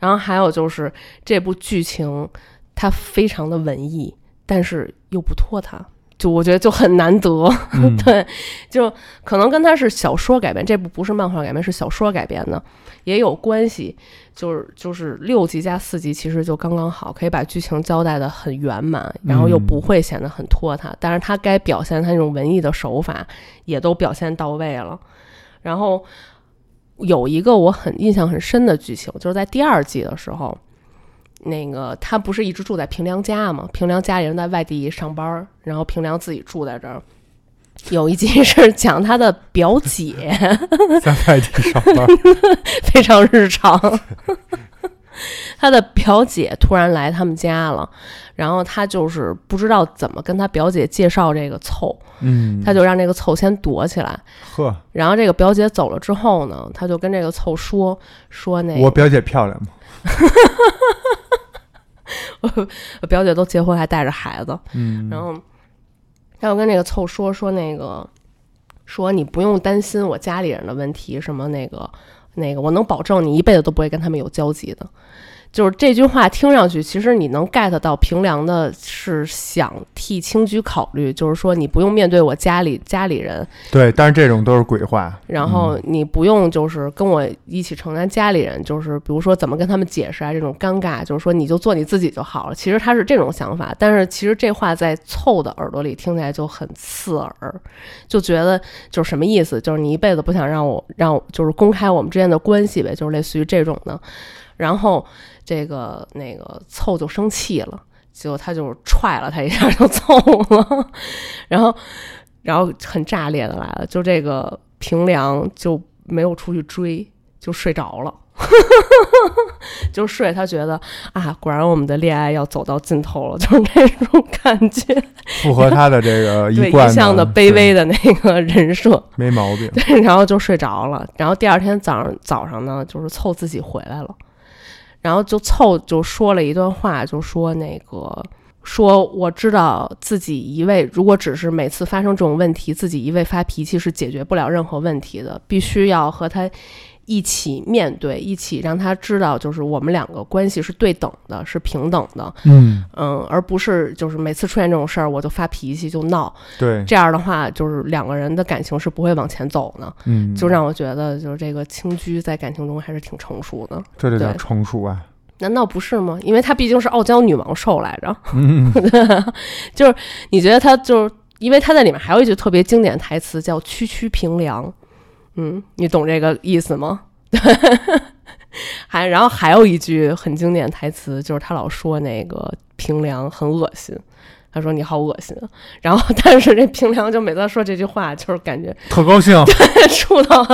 然后还有就是这部剧情，它非常的文艺，但是又不拖沓，就我觉得就很难得。嗯 对，就可能跟它是小说改编，这部不是漫画改编，是小说改编的，也有关系。就是就是六集加四集，其实就刚刚好，可以把剧情交代的很圆满，然后又不会显得很拖沓。但是它该表现它那种文艺的手法，也都表现到位了。然后有一个我很印象很深的剧情，就是在第二季的时候。那个他不是一直住在平良家吗？平良家里人在外地上班，然后平良自己住在这儿。有一集是讲他的表姐，在外地上班，非常日常。他的表姐突然来他们家了，然后他就是不知道怎么跟他表姐介绍这个凑，嗯，他就让这个凑先躲起来。呵，然后这个表姐走了之后呢，他就跟这个凑说说那个我表姐漂亮吗？我表姐都结婚还带着孩子，嗯，然后他就跟那个凑说说那个说你不用担心我家里人的问题，什么那个那个，我能保证你一辈子都不会跟他们有交集的。就是这句话听上去，其实你能 get 到平良的是想替青居考虑，就是说你不用面对我家里家里人，对，但是这种都是鬼话。然后你不用就是跟我一起承担家里人，就是比如说怎么跟他们解释啊，这种尴尬，就是说你就做你自己就好了。其实他是这种想法，但是其实这话在凑的耳朵里听起来就很刺耳，就觉得就是什么意思？就是你一辈子不想让我让我就是公开我们之间的关系呗，就是类似于这种的。然后这个那个凑就生气了，结果他就踹了他一下就走了，然后然后很炸裂的来了，就这个平凉就没有出去追，就睡着了。就睡，他觉得啊，果然我们的恋爱要走到尽头了，就是那种感觉，符合他的这个一贯 一向的卑微的那个人设，没毛病。对，然后就睡着了。然后第二天早上早上呢，就是凑自己回来了，然后就凑就说了一段话，就说那个说我知道自己一味如果只是每次发生这种问题，自己一味发脾气是解决不了任何问题的，必须要和他。一起面对，一起让他知道，就是我们两个关系是对等的，是平等的，嗯，嗯，而不是就是每次出现这种事儿我就发脾气就闹，对，这样的话就是两个人的感情是不会往前走的。嗯，就让我觉得，就是这个青居在感情中还是挺成熟的，这就叫成熟啊。难道不是吗？因为她毕竟是傲娇女王兽来着，嗯，就是你觉得她就是因为她在里面还有一句特别经典台词叫“区区平凉”，嗯，你懂这个意思吗？还然后还有一句很经典台词，就是他老说那个平凉很恶心。他说你好恶心，啊然后但是这平凉就每次说这句话，就是感觉特高兴。触到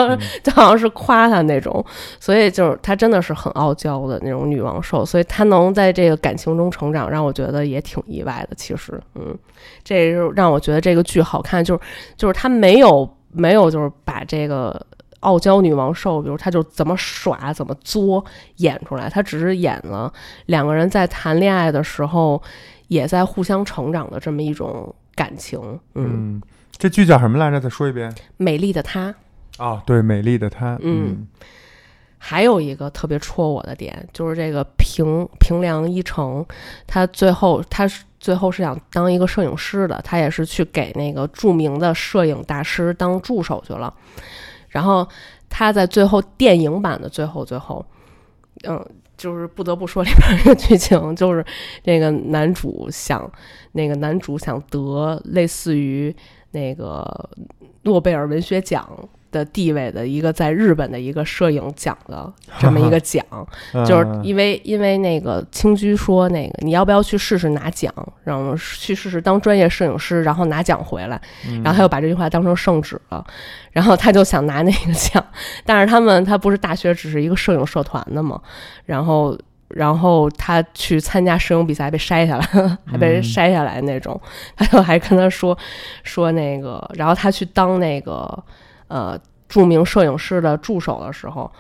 就好像是夸他那种，所以就是他真的是很傲娇的那种女王兽，所以她能在这个感情中成长，让我觉得也挺意外的。其实，嗯，这是让我觉得这个剧好看，就是就是他没有没有就是把这个傲娇女王兽，比如她就怎么耍怎么作演出来，她只是演了两个人在谈恋爱的时候也在互相成长的这么一种感情。嗯，嗯，这剧叫什么来着？再说一遍。美丽的她。哦，对，美丽的她。嗯还有一个特别戳我的点，就是这个平平良一成，他最后他是最后是想当一个摄影师的，他也是去给那个著名的摄影大师当助手去了。然后他在最后电影版的最后最后，嗯，就是不得不说里边一个剧情，就是那个男主想那个男主想得类似于那个诺贝尔文学奖的地位的一个在日本的一个摄影奖的这么一个奖，嗯。就是因为因为那个青居说那个你要不要去试试拿奖，然后去试试当专业摄影师，然后拿奖回来，嗯。然后他又把这句话当成圣旨了，然后他就想拿那个奖，但是他们他不是大学只是一个摄影社团的嘛，然后然后他去参加摄影比赛被筛下来，还被人筛下来那种。他就还跟他说说那个，然后他去当那个呃著名摄影师的助手的时候。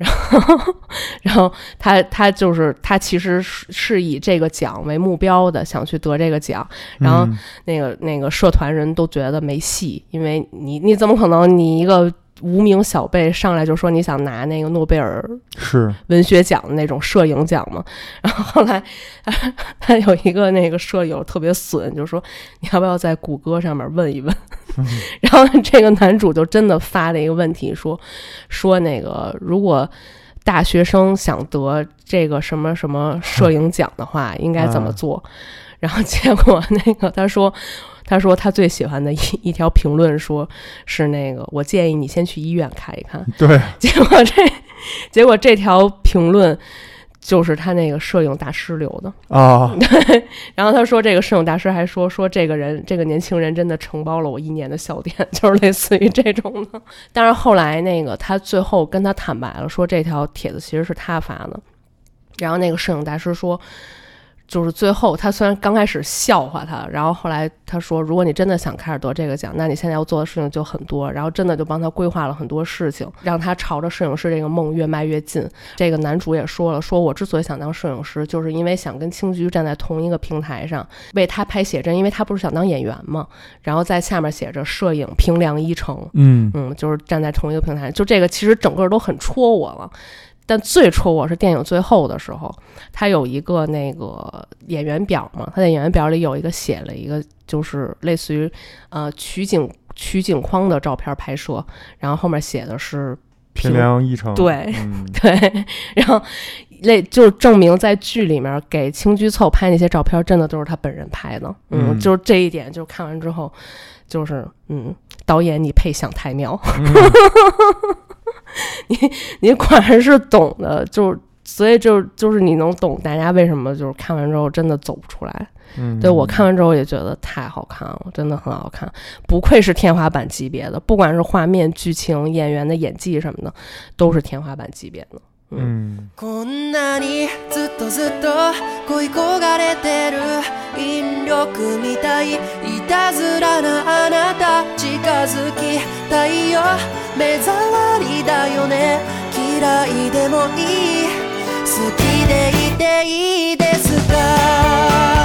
然后，然后他他就是他其实是是以这个奖为目标的，想去得这个奖。然后嗯那个那个社团人都觉得没戏，因为你你怎么可能你一个无名小辈上来就说你想拿那个诺贝尔是文学奖的那种摄影奖嘛？然后后来他 他有一个那个舍友特别损，就说你要不要在谷歌上面问一问？然后这个男主就真的发了一个问题，说说那个如果。大学生想得这个什么什么摄影奖的话，应该怎么啊做？然后结果那个他说，他说他最喜欢的一一条评论说是那个，我建议你先去医院看一看。对，结果这结果这条评论就是他那个摄影大师留的。啊，对然后他说，这个摄影大师还说说这个人，这个年轻人真的承包了我一年的笑点，就是类似于这种的。但是后来那个他最后跟他坦白了，说这条帖子其实是他发的。然后那个摄影大师说。就是最后，他虽然刚开始笑话他，然后后来他说，如果你真的想开始得这个奖，那你现在要做的事情就很多，然后真的就帮他规划了很多事情，让他朝着摄影师这个梦越迈越近。这个男主也说了，说我之所以想当摄影师，就是因为想跟青居站在同一个平台上，为他拍写真，因为他不是想当演员嘛，然后在下面写着摄影平良一成，嗯嗯，就是站在同一个平台，就这个其实整个都很戳我了。但最戳我是电影最后的时候，他有一个那个演员表嘛，他在演员表里有一个写了一个就是类似于呃取景取景框的照片拍摄，然后后面写的是平凉一城，对嗯 对，然后那就证明在剧里面给青居凑拍那些照片，真的都是他本人拍的。嗯，嗯就是这一点，就看完之后，就是嗯，导演你配享太妙，嗯 你你果然是懂的，就是所以就就是你能懂大家为什么就是看完之后真的走不出来。嗯，对我看完之后也觉得太好看了，真的很好看，不愧是天花板级别的，不管是画面、剧情、演员的演技什么的，都是天花板级别的。嗯こんなにずっとずっと恋焦がれてる引力みたいいたずらなあなた近づきたいよ目障りだよね。嫌いでもいい。好きでいていいですか？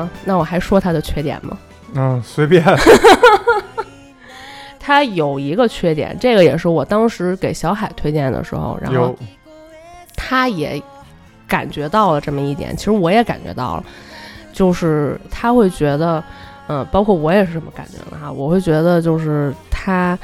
呢，那我还说他的缺点吗？嗯，随便，他有一个缺点，这个也是我当时给小海推荐的时候，然后他也感觉到了这么一点，其实我也感觉到了，就是他会觉得，嗯、包括我也是这么感觉的哈，我会觉得就是他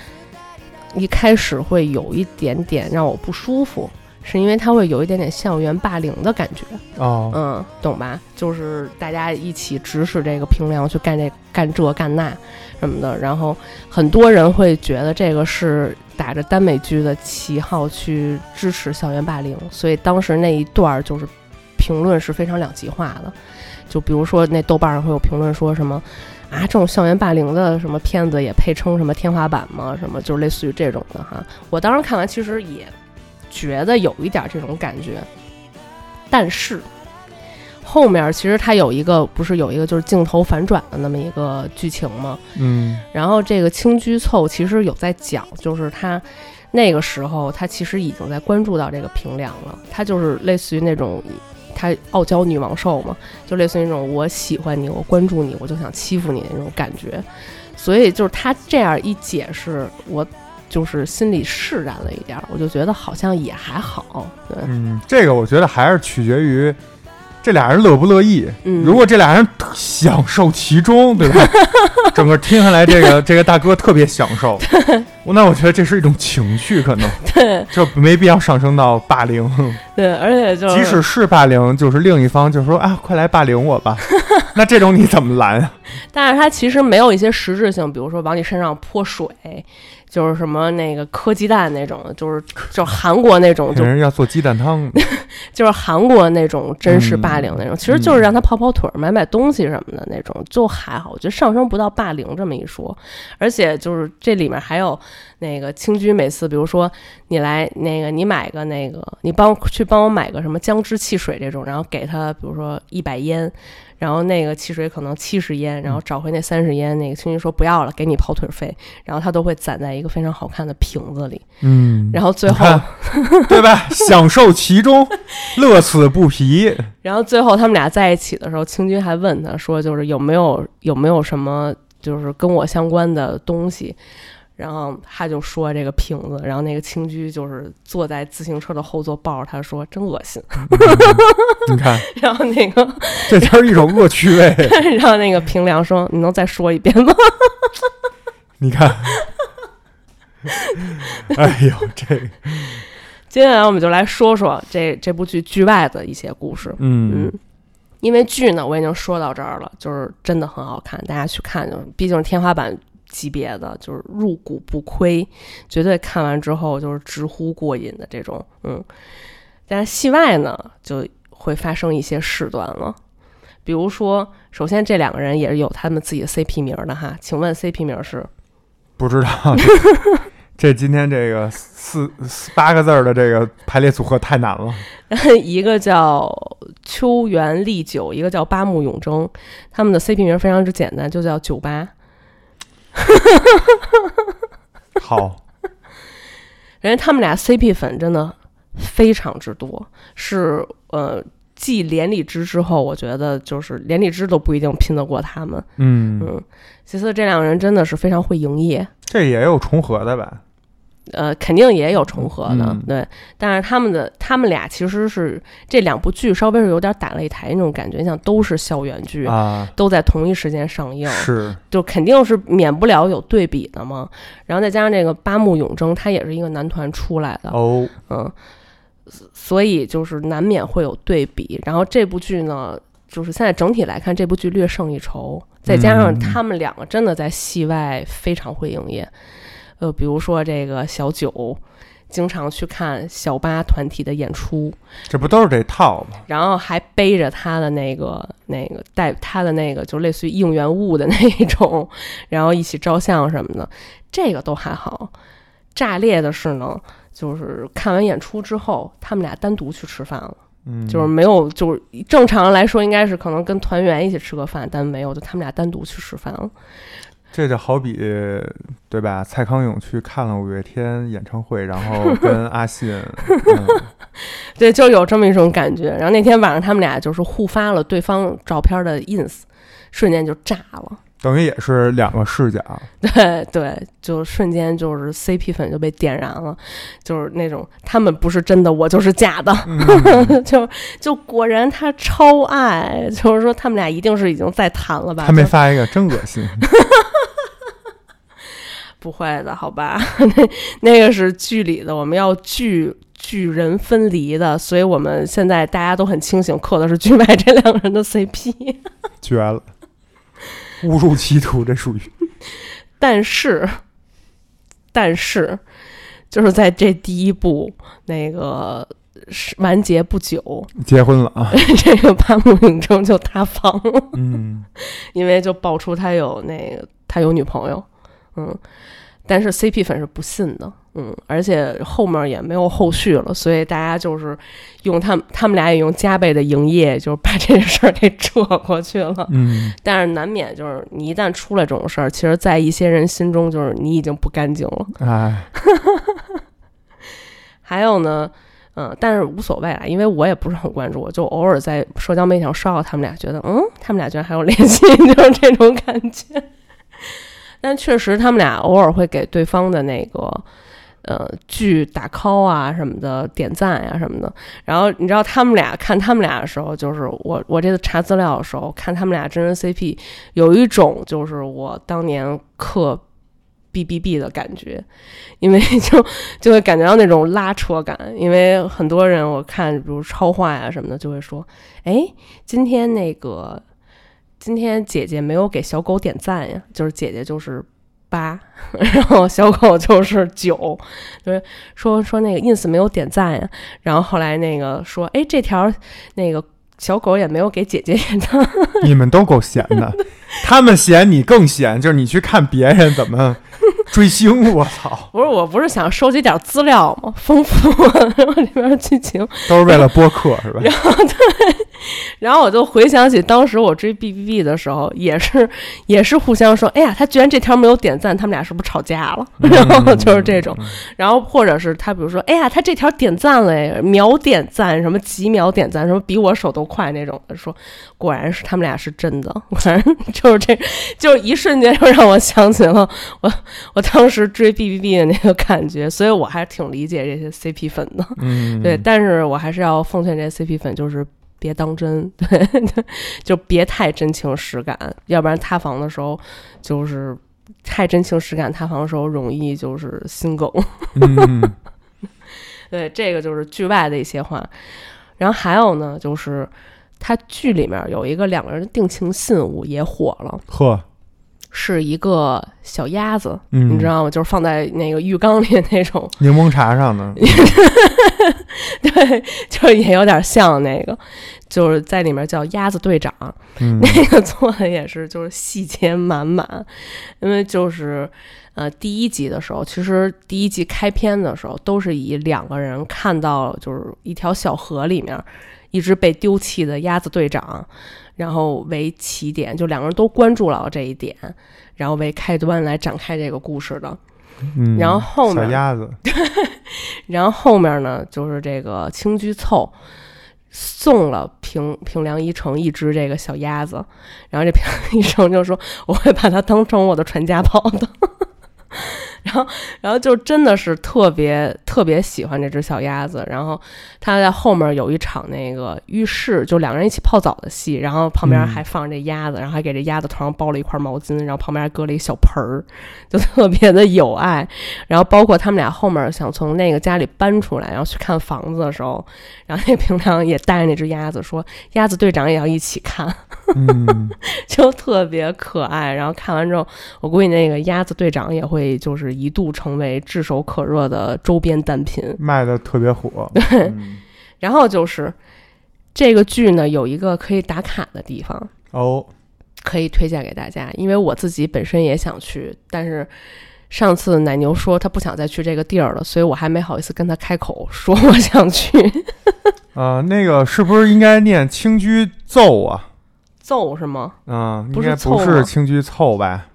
一开始会有一点点让我不舒服，是因为它会有一点点校园霸凌的感觉，哦，嗯，懂吧？就是大家一起指使这个平良去干这干这干那什么的，然后很多人会觉得这个是打着耽美剧的旗号去支持校园霸凌，所以当时那一段儿就是评论是非常两极化的。就比如说那豆瓣上会有评论说什么啊，这种校园霸凌的什么片子也配称什么天花板吗？什么就是类似于这种的哈。我当时看完其实也觉得有一点这种感觉，但是后面其实它有一个不是有一个就是镜头反转的那么一个剧情吗？嗯然后这个青居凑其实有在讲，就是他那个时候他其实已经在关注到这个平凉了，他就是类似于那种他傲娇女王兽嘛，就类似于那种我喜欢你，我关注你，我就想欺负你那种感觉。所以就是他这样一解释，我就是心里释然了一点儿，我就觉得好像也还好。对，嗯，这个我觉得还是取决于这俩人乐不乐意。嗯，如果这俩人享受其中，对吧？整个听下来，这个 这个大哥特别享受，那我觉得这是一种情绪，可能 对就没必要上升到霸凌。对，而且就是即使是霸凌，就是另一方就说啊，快来霸凌我吧。那这种你怎么拦啊？但是他其实没有一些实质性，比如说往你身上泼水，就是什么那个磕鸡蛋那种，就是就是韩国那种，就人要做鸡蛋汤，就是韩国那种真实霸凌那种，嗯其实就是让他跑跑腿儿、买买东西什么的那种，就还好，我觉得上升不到霸凌这么一说。而且就是这里面还有那个青居，每次比如说你来那个你买个那个，你帮去帮我买个什么姜汁汽水这种，然后给他比如说一百烟。然后那个汽水可能七十烟，然后找回那三十烟，那个青居说不要了，给你跑腿费，然后他都会攒在一个非常好看的瓶子里，嗯，然后最后 对吧？享受其中，乐此不疲。然后最后他们俩在一起的时候，青军还问他说：“就是有没有有没有什么就是跟我相关的东西？”然后他就说这个瓶子，然后那个青居就是坐在自行车的后座抱着他说：“真恶心。你看，”然后那个，这就是一种恶趣味。然后那个平良说：“你能再说一遍吗 你看，哎呦，这，？”接下来我们就来说说这这部剧剧外的一些故事。嗯嗯，因为剧呢，我已经说到这儿了，就是真的很好看，大家去看，就毕竟是天花板级别的，就是入股不亏，绝对看完之后就是直呼过瘾的这种，嗯。但是戏外呢，就会发生一些事端了，比如说，首先这两个人也是有他们自己的 CP 名儿的哈，请问 CP 名儿是？不知道。这今天这个四四八个字儿的这个排列组合太难了。一个叫秋元丽久，一个叫八木永征，他们的 CP 名儿非常之简单，就叫九八。好，人家他们俩 CP 粉真的非常之多，是呃，继连理枝之后，我觉得就是连理枝都不一定拼得过他们。嗯，嗯，其次这两个人真的是非常会营业，这也有重合的吧？呃，肯定也有重合的，嗯对。但是他们的他们俩其实是这两部剧稍微是有点打擂台那种感觉，像都是校园剧。啊，都在同一时间上映，是，就肯定是免不了有对比的嘛。然后再加上这个八木永征，他也是一个男团出来的，哦，嗯，所以就是难免会有对比。然后这部剧呢，就是现在整体来看，这部剧略胜一筹，再加上嗯他们两个真的在戏外非常会营业。呃，比如说这个小九，经常去看小八团体的演出，这不都是这套吗？然后还背着他的那个那个带他的那个就类似于应援物的那一种，然后一起照相什么的，这个都还好。炸裂的是呢，就是看完演出之后，他们俩单独去吃饭了，嗯，就是没有，就是正常来说应该是可能跟团员一起吃个饭，但没有，就他们俩单独去吃饭了。这就好比对吧？蔡康永去看了五月天演唱会，然后 跟阿信，嗯、对，就有这么一种感觉。然后那天晚上他们俩就是互发了对方照片的 ins，瞬间就炸了。等于也是两个视角。对对，就瞬间就是 CP 粉就被点燃了，就是那种他们不是真的，我就是假的，嗯 就就果然他超爱，就是说他们俩一定是已经在谈了吧？他没发一个，真恶心。不会的，好吧？那 那个是剧里的，我们要剧剧人分离的，所以我们现在大家都很清醒，嗑的是剧外这两个人的 CP。绝了，误入歧途，这属于 但是，但是，就是在这第一部那个是完结不久，结婚了啊。这个八木影征就塌房了，嗯，因为就爆出他有那个他有女朋友，嗯，但是 CP 粉是不信的，嗯，而且后面也没有后续了，所以大家就是用他们他们俩也用加倍的营业，就是把这个事儿给遮过去了。嗯但是难免就是你一旦出来这种事儿，其实，在一些人心中就是你已经不干净了。哎，还有呢，嗯，但是无所谓啦，因为我也不是很关注，我就偶尔在社交媒体上刷到他们俩，觉得嗯，他们俩居然还有联系，就是这种感觉。但确实，他们俩偶尔会给对方的那个呃剧打 call 啊什么的，点赞呀、什么的。然后你知道他们俩看他们俩的时候，就是我我这次查资料的时候看他们俩真人 CP，有一种就是我当年磕 B B B 的感觉，因为就就会感觉到那种拉扯感。因为很多人我看，比如超话呀、什么的，就会说，哎，今天那个今天姐姐没有给小狗点赞呀，就是姐姐就是。八，然后小狗就是九，就是说说那个 ins 没有点赞呀，然后后来那个说，哎，这条那个小狗也没有给姐姐点赞，你们都够闲的，他们闲你更闲，就是你去看别人怎么 追星，我操，不是，我不是想收集点资料吗？丰富 然后里边的剧情，都是为了播客是吧？然后对，然后我就回想起当时我追 B B B 的时候，也是 也是互相说，哎呀，他居然这条没有点赞，他们俩是不是吵架了？然后就是这种，然后或者是他比如说，哎呀，他这条点赞了，哎秒点赞，什么几秒点赞，什么比我手都快那种的，说果然是他们俩是真的，果然就是这，就一瞬间就让我想起了我我当时追 B B B 的那个感觉，所以我还挺理解这些 C P 粉的。嗯，对，但是我还是要奉劝这些 CP 粉，就是别当真，对，就别太真情实感，要不然塌房的时候就是太真情实感，塌房的时候容易就是心梗。嗯，对，这个就是剧外的一些话。然后还有呢，就是他剧里面有一个两个人的定情信物也火了，呵，是一个小鸭子，嗯，你知道吗？就是放在那个浴缸里那种，柠檬茶上的，对，就是也有点像那个，就是在里面叫鸭子队长。嗯。那个做的也是就是细节满满，因为就是呃第一集的时候，其实第一集开篇的时候都是以两个人看到就是一条小河里面一只被丢弃的鸭子队长，然后为起点，就两个人都关注了这一点，然后为开端来展开这个故事的。嗯，然后后面小鸭子，然后后面呢，就是这个青居凑送了平平良一成一只这个小鸭子，然后这平良一成就说 我会把它当成我的传家宝的。然后，然后就真的是特别特别喜欢这只小鸭子。然后他在后面有一场那个浴室，就两个人一起泡澡的戏，然后旁边嗯还放着这鸭子，然后还给这鸭子头上包了一块毛巾，然后旁边还搁了一小盆儿，就 特别的有爱。然后包括他们俩后面想从那个家里搬出来，然后去看房子的时候，然后那平常也带着那只鸭子说，鸭子队长也要一起看，嗯，就特别可爱。然后看完之后，我估计那个鸭子队长也会就是一度成为炙手可热的周边单品。卖的特别火，嗯然后就是这个剧呢，有一个可以打卡的地方，哦，可以推荐给大家，因为我自己本身也想去，但是。上次奶牛说他不想再去这个地儿了，所以我还没好意思跟他开口说我想去。啊，那个是不是应该念青居奏啊？奏是吗？啊，应不是该不是青居凑吧？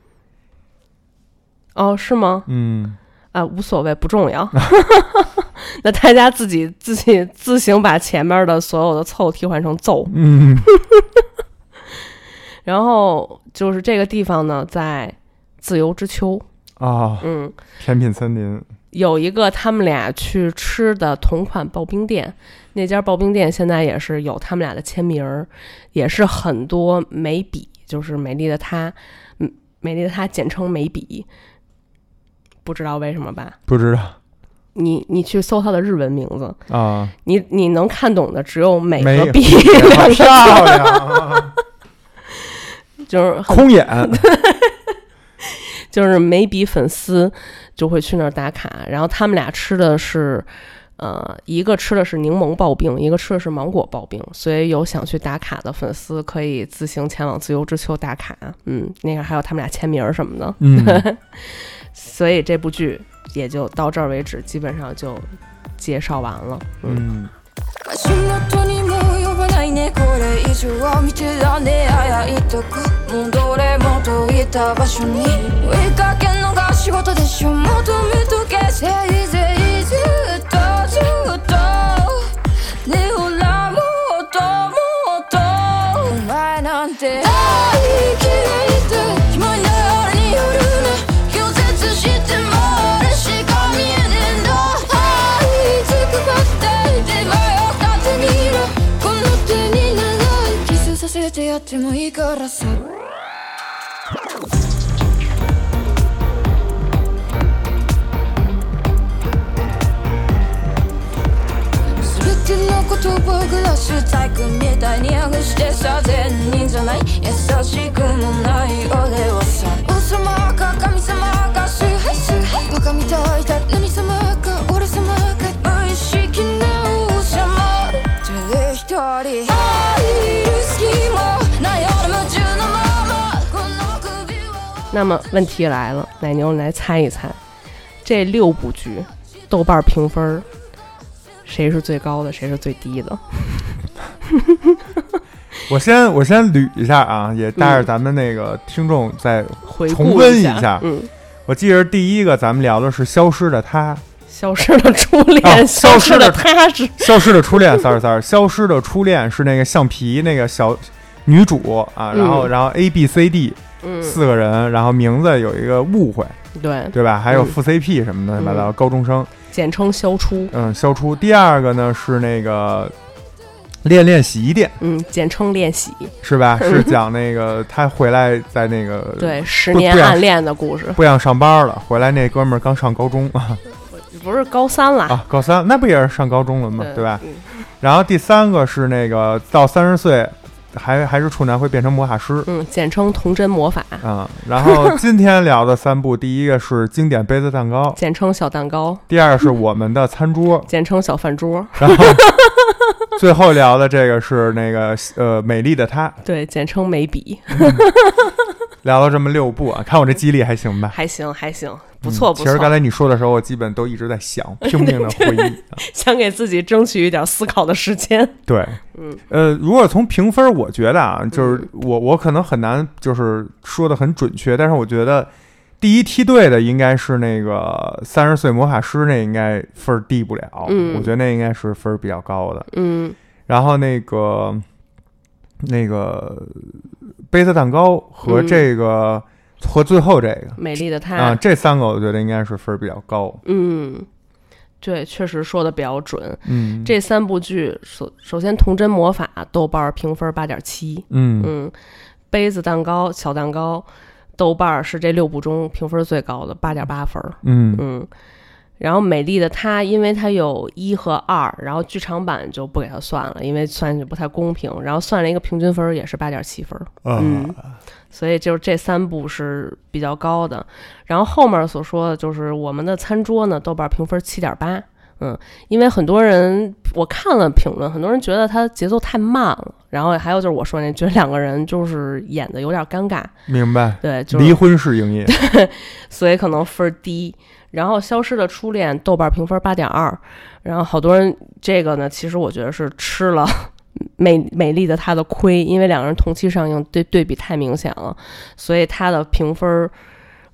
哦，是吗？嗯，啊，无所谓，不重要。那大家自己自己自行把前面的所有的凑替换成奏。嗯，然后就是这个地方呢，在自由之丘，啊，嗯，甜品森林，有一个他们俩去吃的同款刨冰店，那家刨冰店现在也是有他们俩的签名儿，也是很多眉笔，就是美丽的她，嗯，美丽的她简称眉笔，不知道为什么吧？不知道。你你去搜它的日文名字，啊，你你能看懂的只有美和笔好两个字，漂亮啊，就是空眼，就是美笔粉丝就会去那儿打卡，然后他们俩吃的是。呃，一个吃的是柠檬刨冰，一个吃的是芒果刨冰，所以有想去打卡的粉丝可以自行前往自由之丘打卡。嗯，那个还有他们俩签名儿什么的，嗯，所以这部剧也就到这儿为止，基本上就介绍完了。嗯，やってもいいからさ。全ての言葉グラス細工みたいに剥がしてさ善人じゃない。優しくもない俺はさ。王様か神様か崇拝崇拝。バカみたいだ那么问题来了，奶牛，你来猜一猜，这六部剧豆瓣评分儿谁是最高的，谁是最低的？我先我先捋一下啊，也带着咱们那个听众再，重温一下。嗯，我记着第一个咱们聊的是消失的他，消失的初恋，啊消 消失的的他是。消失的初恋，sorry sorry，消失的初恋是那个橡皮那个小女主啊，然后、嗯。然后 A B C D 嗯，四个人，然后名字有一个误会，对，对吧？还有嗯。副 CP 什么的，乱七八糟，高中生，简称消初，嗯，消初。第二个呢是那个练练洗衣店，嗯，简称练洗，是吧？是讲那个他回来在那个对，十年暗恋的故事，不想上班了，回来那哥们儿刚上高中。啊 不是高三了，啊，高三那不也是上高中了吗？对吧？嗯。然后第三个是那个到三十岁还还是处男会变成魔法师。嗯，简称童真魔法，啊、然后 今天聊的三部，第一个是经典杯子蛋糕，简称小蛋糕，第二是我们的餐桌，简称小饭桌，然后 最后聊的这个是那个呃美丽的她，对，简称眉笔，聊了这么六部啊，看我这记忆力还行吧？还行还行，不错不错。嗯其实刚才你说的时候，我基本都一直在想，拼命的回忆。啊 想给自己争取一点思考的时间。对，嗯，呃，如果从评分，我觉得啊，就是我我可能很难就是说的很准确，但是我觉得第一梯队的应该是那个三十岁魔法师，那应该分儿低不了，嗯我觉得那应该是分儿比较高的。嗯然后那个那个杯子蛋糕和嗯这个、和最后这个美丽的她，啊，这三个我觉得应该是分儿比较高。嗯，对，确实说的比较准。嗯，这三部剧，首首先《童真魔法》豆瓣儿评分八点七，嗯嗯，杯子蛋糕、小蛋糕，豆瓣儿是这六部中评分最高的八点八分儿，嗯嗯。然后美丽的她，因为它有一和二，然后剧场版就不给它算了，因为算是不太公平。然后算了一个平均分儿也是八点七分儿，嗯啊所以就是这三部是比较高的。然后后面所说的就是我们的餐桌呢，豆瓣评分七点八，嗯，因为很多人我看了评论，很多人觉得它节奏太慢了，然后还有就是我说那，觉得两个人就是演的有点尴尬，明白。对，就是离婚式营业，所以可能分儿低。然后《消失的初恋》豆瓣评分八点二，然后好多人这个呢，其实我觉得是吃了美美丽的她的亏，因为两个人同期上映，对对比太明显了，所以她的评分儿。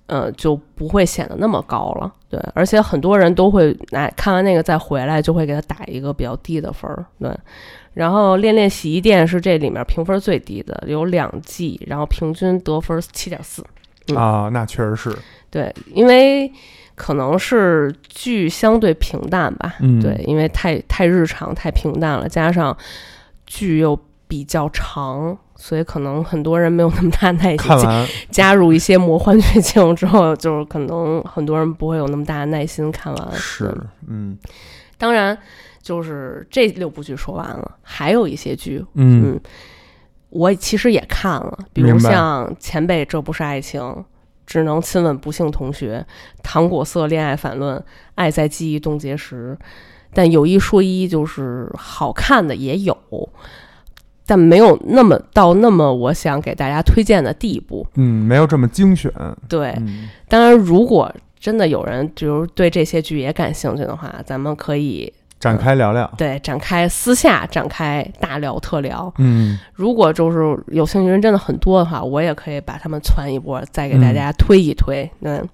呃，就不会显得那么高了，对，而且很多人都会来看完那个再回来，就会给他打一个比较低的分儿，对。然后《恋恋洗衣店》是这里面评分最低的，有两季，然后平均得分七点四，嗯啊，那确实是，对，因为可能是剧相对平淡吧，嗯，对，因为太太日常、太平淡了，加上剧又比较长，所以可能很多人没有那么大耐心。看完加入一些魔幻剧情之后，就是可能很多人不会有那么大的耐心看完。是，嗯当然就是这六部剧说完了，还有一些剧，嗯嗯，我其实也看了，比如像《前辈这不是爱情》。只能亲吻不幸同学，糖果色恋爱反论，爱在记忆冻结时。但有一说一，就是好看的也有，但没有那么到那么我想给大家推荐的地步。嗯，没有这么精选，对，嗯当然，如果真的有人就是对这些剧也感兴趣的话，咱们可以展开聊聊。对展开私下展开大聊特聊。嗯，如果就是有兴趣人真的很多的话，我也可以把他们攒一波，再给大家推一推。嗯，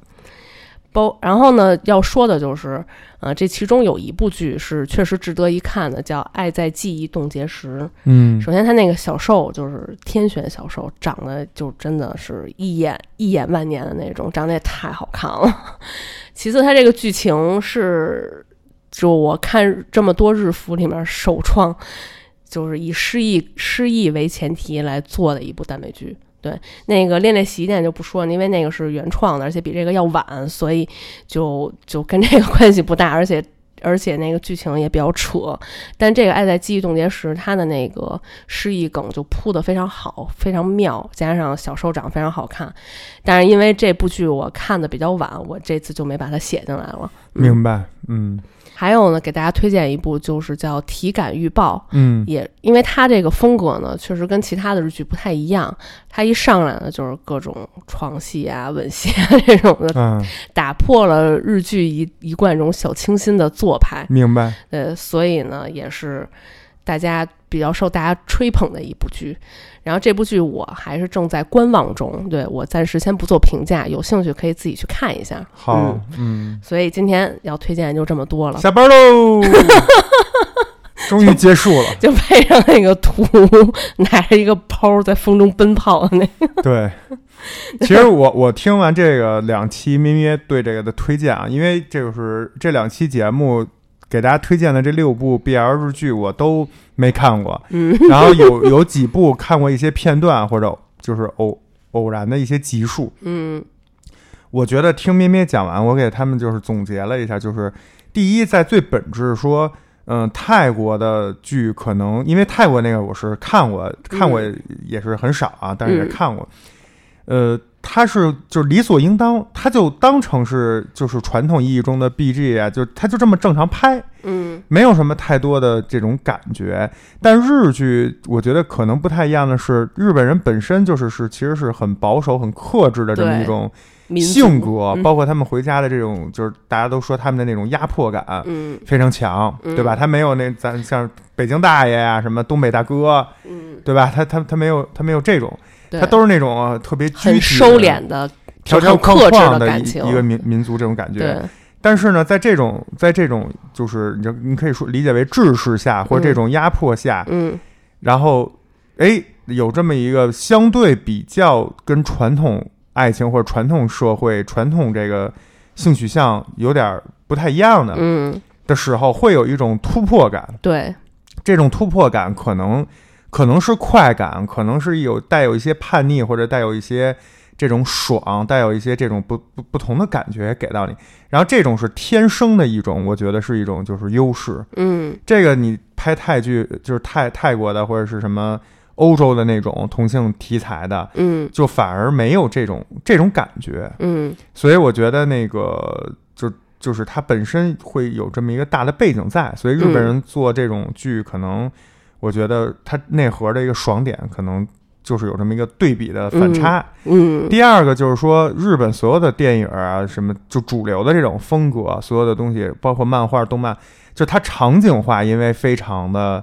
包然后呢，要说的就是，呃，这其中有一部剧是确实值得一看的，叫《爱在记忆冻结时》。嗯，首先，他那个小受就是天选小受，长得就真的是一眼一眼万年的那种，长得也太好看了。其次，他这个剧情是，就我看这么多日服里面首创，就是以失忆失忆为前提来做的一部耽美剧。对，那个恋恋洗衣店就不说了，因为那个是原创的，而且比这个要晚，所以就就跟这个关系不大，而且而且那个剧情也比较扯。但这个《爱在记忆冻结时》，它的那个失忆梗就铺得非常好，非常妙，加上小受长非常好看。但是因为这部剧我看的比较晚，我这次就没把它写进来了。明白。嗯还有呢，给大家推荐一部，就是叫《体感预报》。嗯也因为它这个风格呢，确实跟其他的日剧不太一样。它一上来呢，就是各种床戏啊、吻戏啊这种的，嗯，打破了日剧一一贯这种小清新的做派。明白。呃，所以呢，也是大家比较受大家吹捧的一部剧。然后这部剧我还是正在观望中，对我暂时先不做评价，有兴趣可以自己去看一下。好，嗯，所以今天要推荐就这么多了，下班喽，终于结束了。就配上那个图，拿着一个包在风中奔跑的那个。对，其实我我听完这个两期咩咩对这个的推荐啊，因为这个是这两期节目给大家推荐的这六部 BL 日剧，我都没看过，嗯。然后有有几部看过一些片段或者就是偶偶然的一些集数。嗯。我觉得听咩咩讲完，我给他们就是总结了一下，就是第一，在最本质说，嗯、泰国的剧可能因为泰国那个我是看过，看过也是很少啊，但是也看过，呃，它是就是理所应当，他就当成是就是传统意义中的 BG 啊，就他就这么正常拍，嗯没有什么太多的这种感觉。但日剧我觉得可能不太一样的是，日本人本身就是是其实是很保守、很克制的这么一种性格，嗯包括他们回家的这种，就是大家都说他们的那种压迫感嗯非常强，嗯对吧？他没有那咱像北京大爷呀、什么东北大哥，嗯，对吧？他他他没有他没有这种，对，他都是那种啊特别很拘谨收敛的，条条框很克制框的感情一个民民族这种感觉。对，但是呢，在这种在这种就是你就你可以说理解为制式下或者这种压迫下，嗯。然后哎有这么一个相对比较跟传统爱情或者传统社会传统这个性取向有点不太一样的嗯，的时候，会有一种突破感。对，这种突破感可能可能是快感，可能是有带有一些叛逆，或者带有一些这种爽，带有一些这种不不不同的感觉给到你。然后这种是天生的一种，我觉得是一种就是优势。嗯这个你拍泰剧，就是泰泰国的或者是什么欧洲的那种同性题材的，嗯就反而没有这种这种感觉。嗯所以我觉得那个就就是它本身会有这么一个大的背景在，所以日本人做这种剧，可能我觉得它内核的一个爽点，可能就是有这么一个对比的反差。嗯第二个就是说，日本所有的电影啊，什么就主流的这种风格，所有的东西，包括漫画、动漫，就它场景化，因为非常的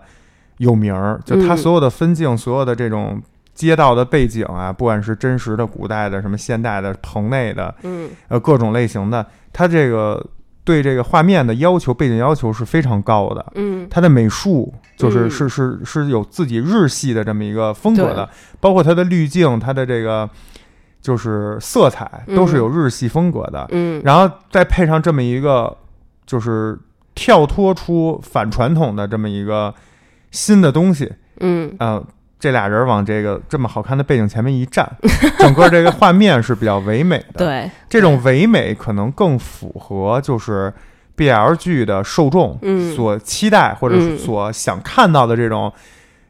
有名儿，就它嗯所有的分镜，所有的这种街道的背景啊，不管是真实的、古代的、什么现代的、棚内的，嗯呃，各种类型的，它这个对这个画面的要求、背景要求是非常高的。嗯。它的美术就是嗯。是是是有自己日系的这么一个风格的，包括它的滤镜、它的这个就是色彩都是有日系风格的，嗯。然后再配上这么一个就是跳脱出反传统的这么一个新的东西，嗯。呃，这俩人往这个这么好看的背景前面一站，整个这个画面是比较唯美的。，对，这种唯美可能更符合就是 BL 剧的受众嗯所期待或者所想看到的这种。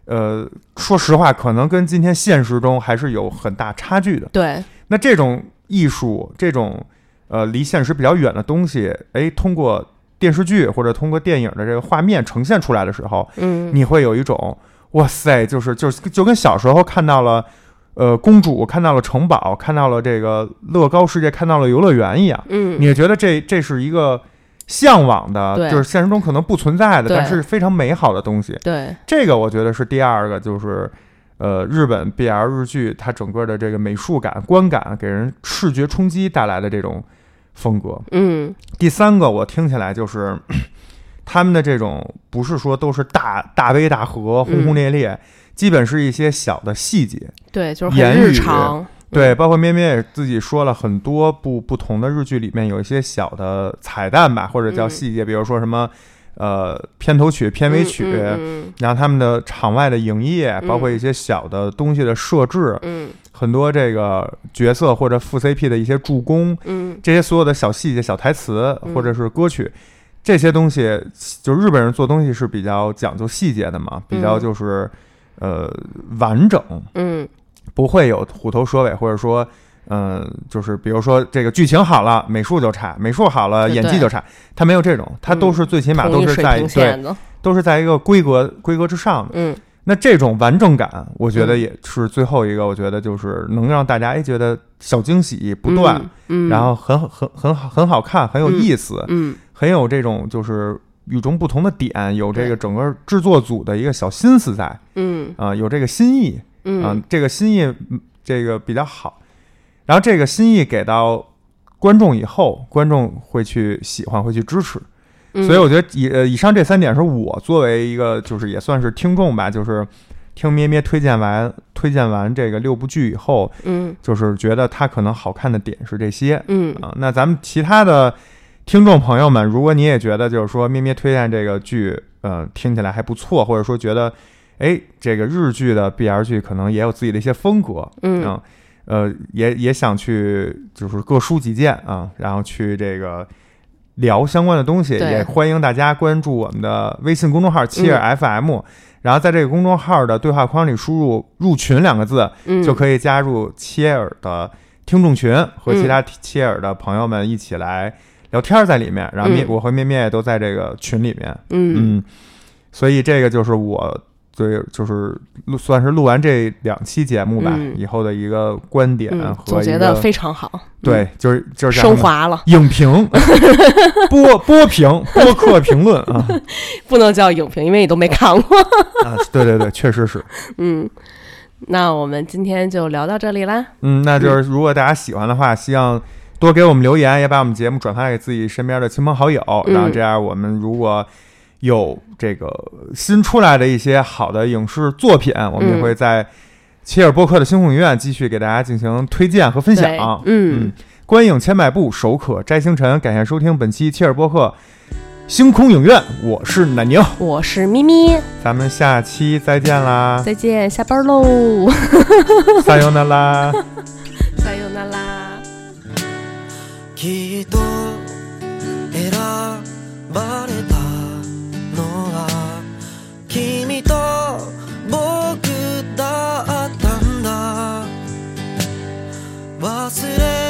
呃，说实话，可能跟今天现实中还是有很大差距的。对，那这种艺术，这种呃离现实比较远的东西，哎，通过电视剧或者通过电影的这个画面呈现出来的时候，嗯你会有一种哇塞，就是就是就跟小时候看到了呃公主看到了城堡，看到了这个乐高世界，看到了游乐园一样。嗯，你也觉得这这是一个向往的，对就是现实中可能不存在的，但是非常美好的东西。对，这个我觉得是第二个，就是呃，日本 BL 日剧它整个的这个美术感、观感给人视觉冲击带来的这种风格。嗯第三个，我听起来就是他们的这种不是说都是大大悲大合、轰轰烈烈，基本是一些小的细节。对，就是很日常。对，包括咩咩也自己说了很多部不同的日剧里面有一些小的彩蛋吧，或者叫嗯细节，比如说什么呃片头曲、片尾曲。然后他们的场外的营业，包括一些小的东西的设置，嗯很多这个角色或者副 CP 的一些助攻，嗯这些所有的小细节、小台词嗯或者是歌曲，这些东西，就日本人做东西是比较讲究细节的嘛，比较就是呃完整，嗯不会有虎头蛇尾，或者说。嗯，就是比如说这个剧情好了，美术就差；美术好了，演技就差。他没有这种，他都是最起码都是在对。都是在一个规格规格之上的。嗯那这种完整感，我觉得嗯也是最后一个，我觉得就是能让大家哎觉得小惊喜不断，，嗯，然后很很很好很好看，很有意思，嗯很有这种就是与众不同的点，有这个整个制作组的一个小心思在嗯啊、有这个心意啊、嗯这个心意嗯这个比较好。然后这个心意给到观众以后，观众会去喜欢，会去支持。嗯，所以我觉得以呃以上这三点是我作为一个就是也算是听众吧，就是听咩咩推荐完推荐完这个六部剧以后，嗯就是觉得它可能好看的点是这些嗯啊。那咱们其他的听众朋友们，如果你也觉得就是说咩咩推荐这个剧，呃，听起来还不错，或者说觉得哎这个日剧的 BL 剧可能也有自己的一些风格，嗯。啊，呃，也也想去就是各抒己见啊，然后去这个聊相关的东西，也欢迎大家关注我们的微信公众号七尔 FM，、然后在这个公众号的对话框里输入“入群”两个字，嗯。就可以加入切尔的听众群，和其嗯。他切尔的朋友们一起来聊天在里面。然后咩，嗯。我和咩咩也都在这个群里面，嗯。嗯，所以这个就是我对，就是录算是录完这两期节目吧、嗯。以后的一个观点嗯，和总结的非常好，对，就是就是升华了，影评、播播评、播客评论啊。不能叫影评，因为你都没看过。啊，对对对，确实是。嗯，那我们今天就聊到这里啦。嗯，那就是如果大家喜欢的话，希望多给我们留言，也把我们节目转发给自己身边的亲朋好友，嗯然后这样我们如果有这个新出来的一些好的影视作品，我们也嗯会在切尔播客的星空影院继续给大家进行推荐和分享。嗯嗯，观影千百步，手可摘星辰。感谢收听本期切尔播客星空影院，我是奶牛，我是咪咪，咱们下期再见啦，再见，下班喽，撒由那拉。撒由那拉。きっと選ばれたのは君と僕だったんだ。忘れ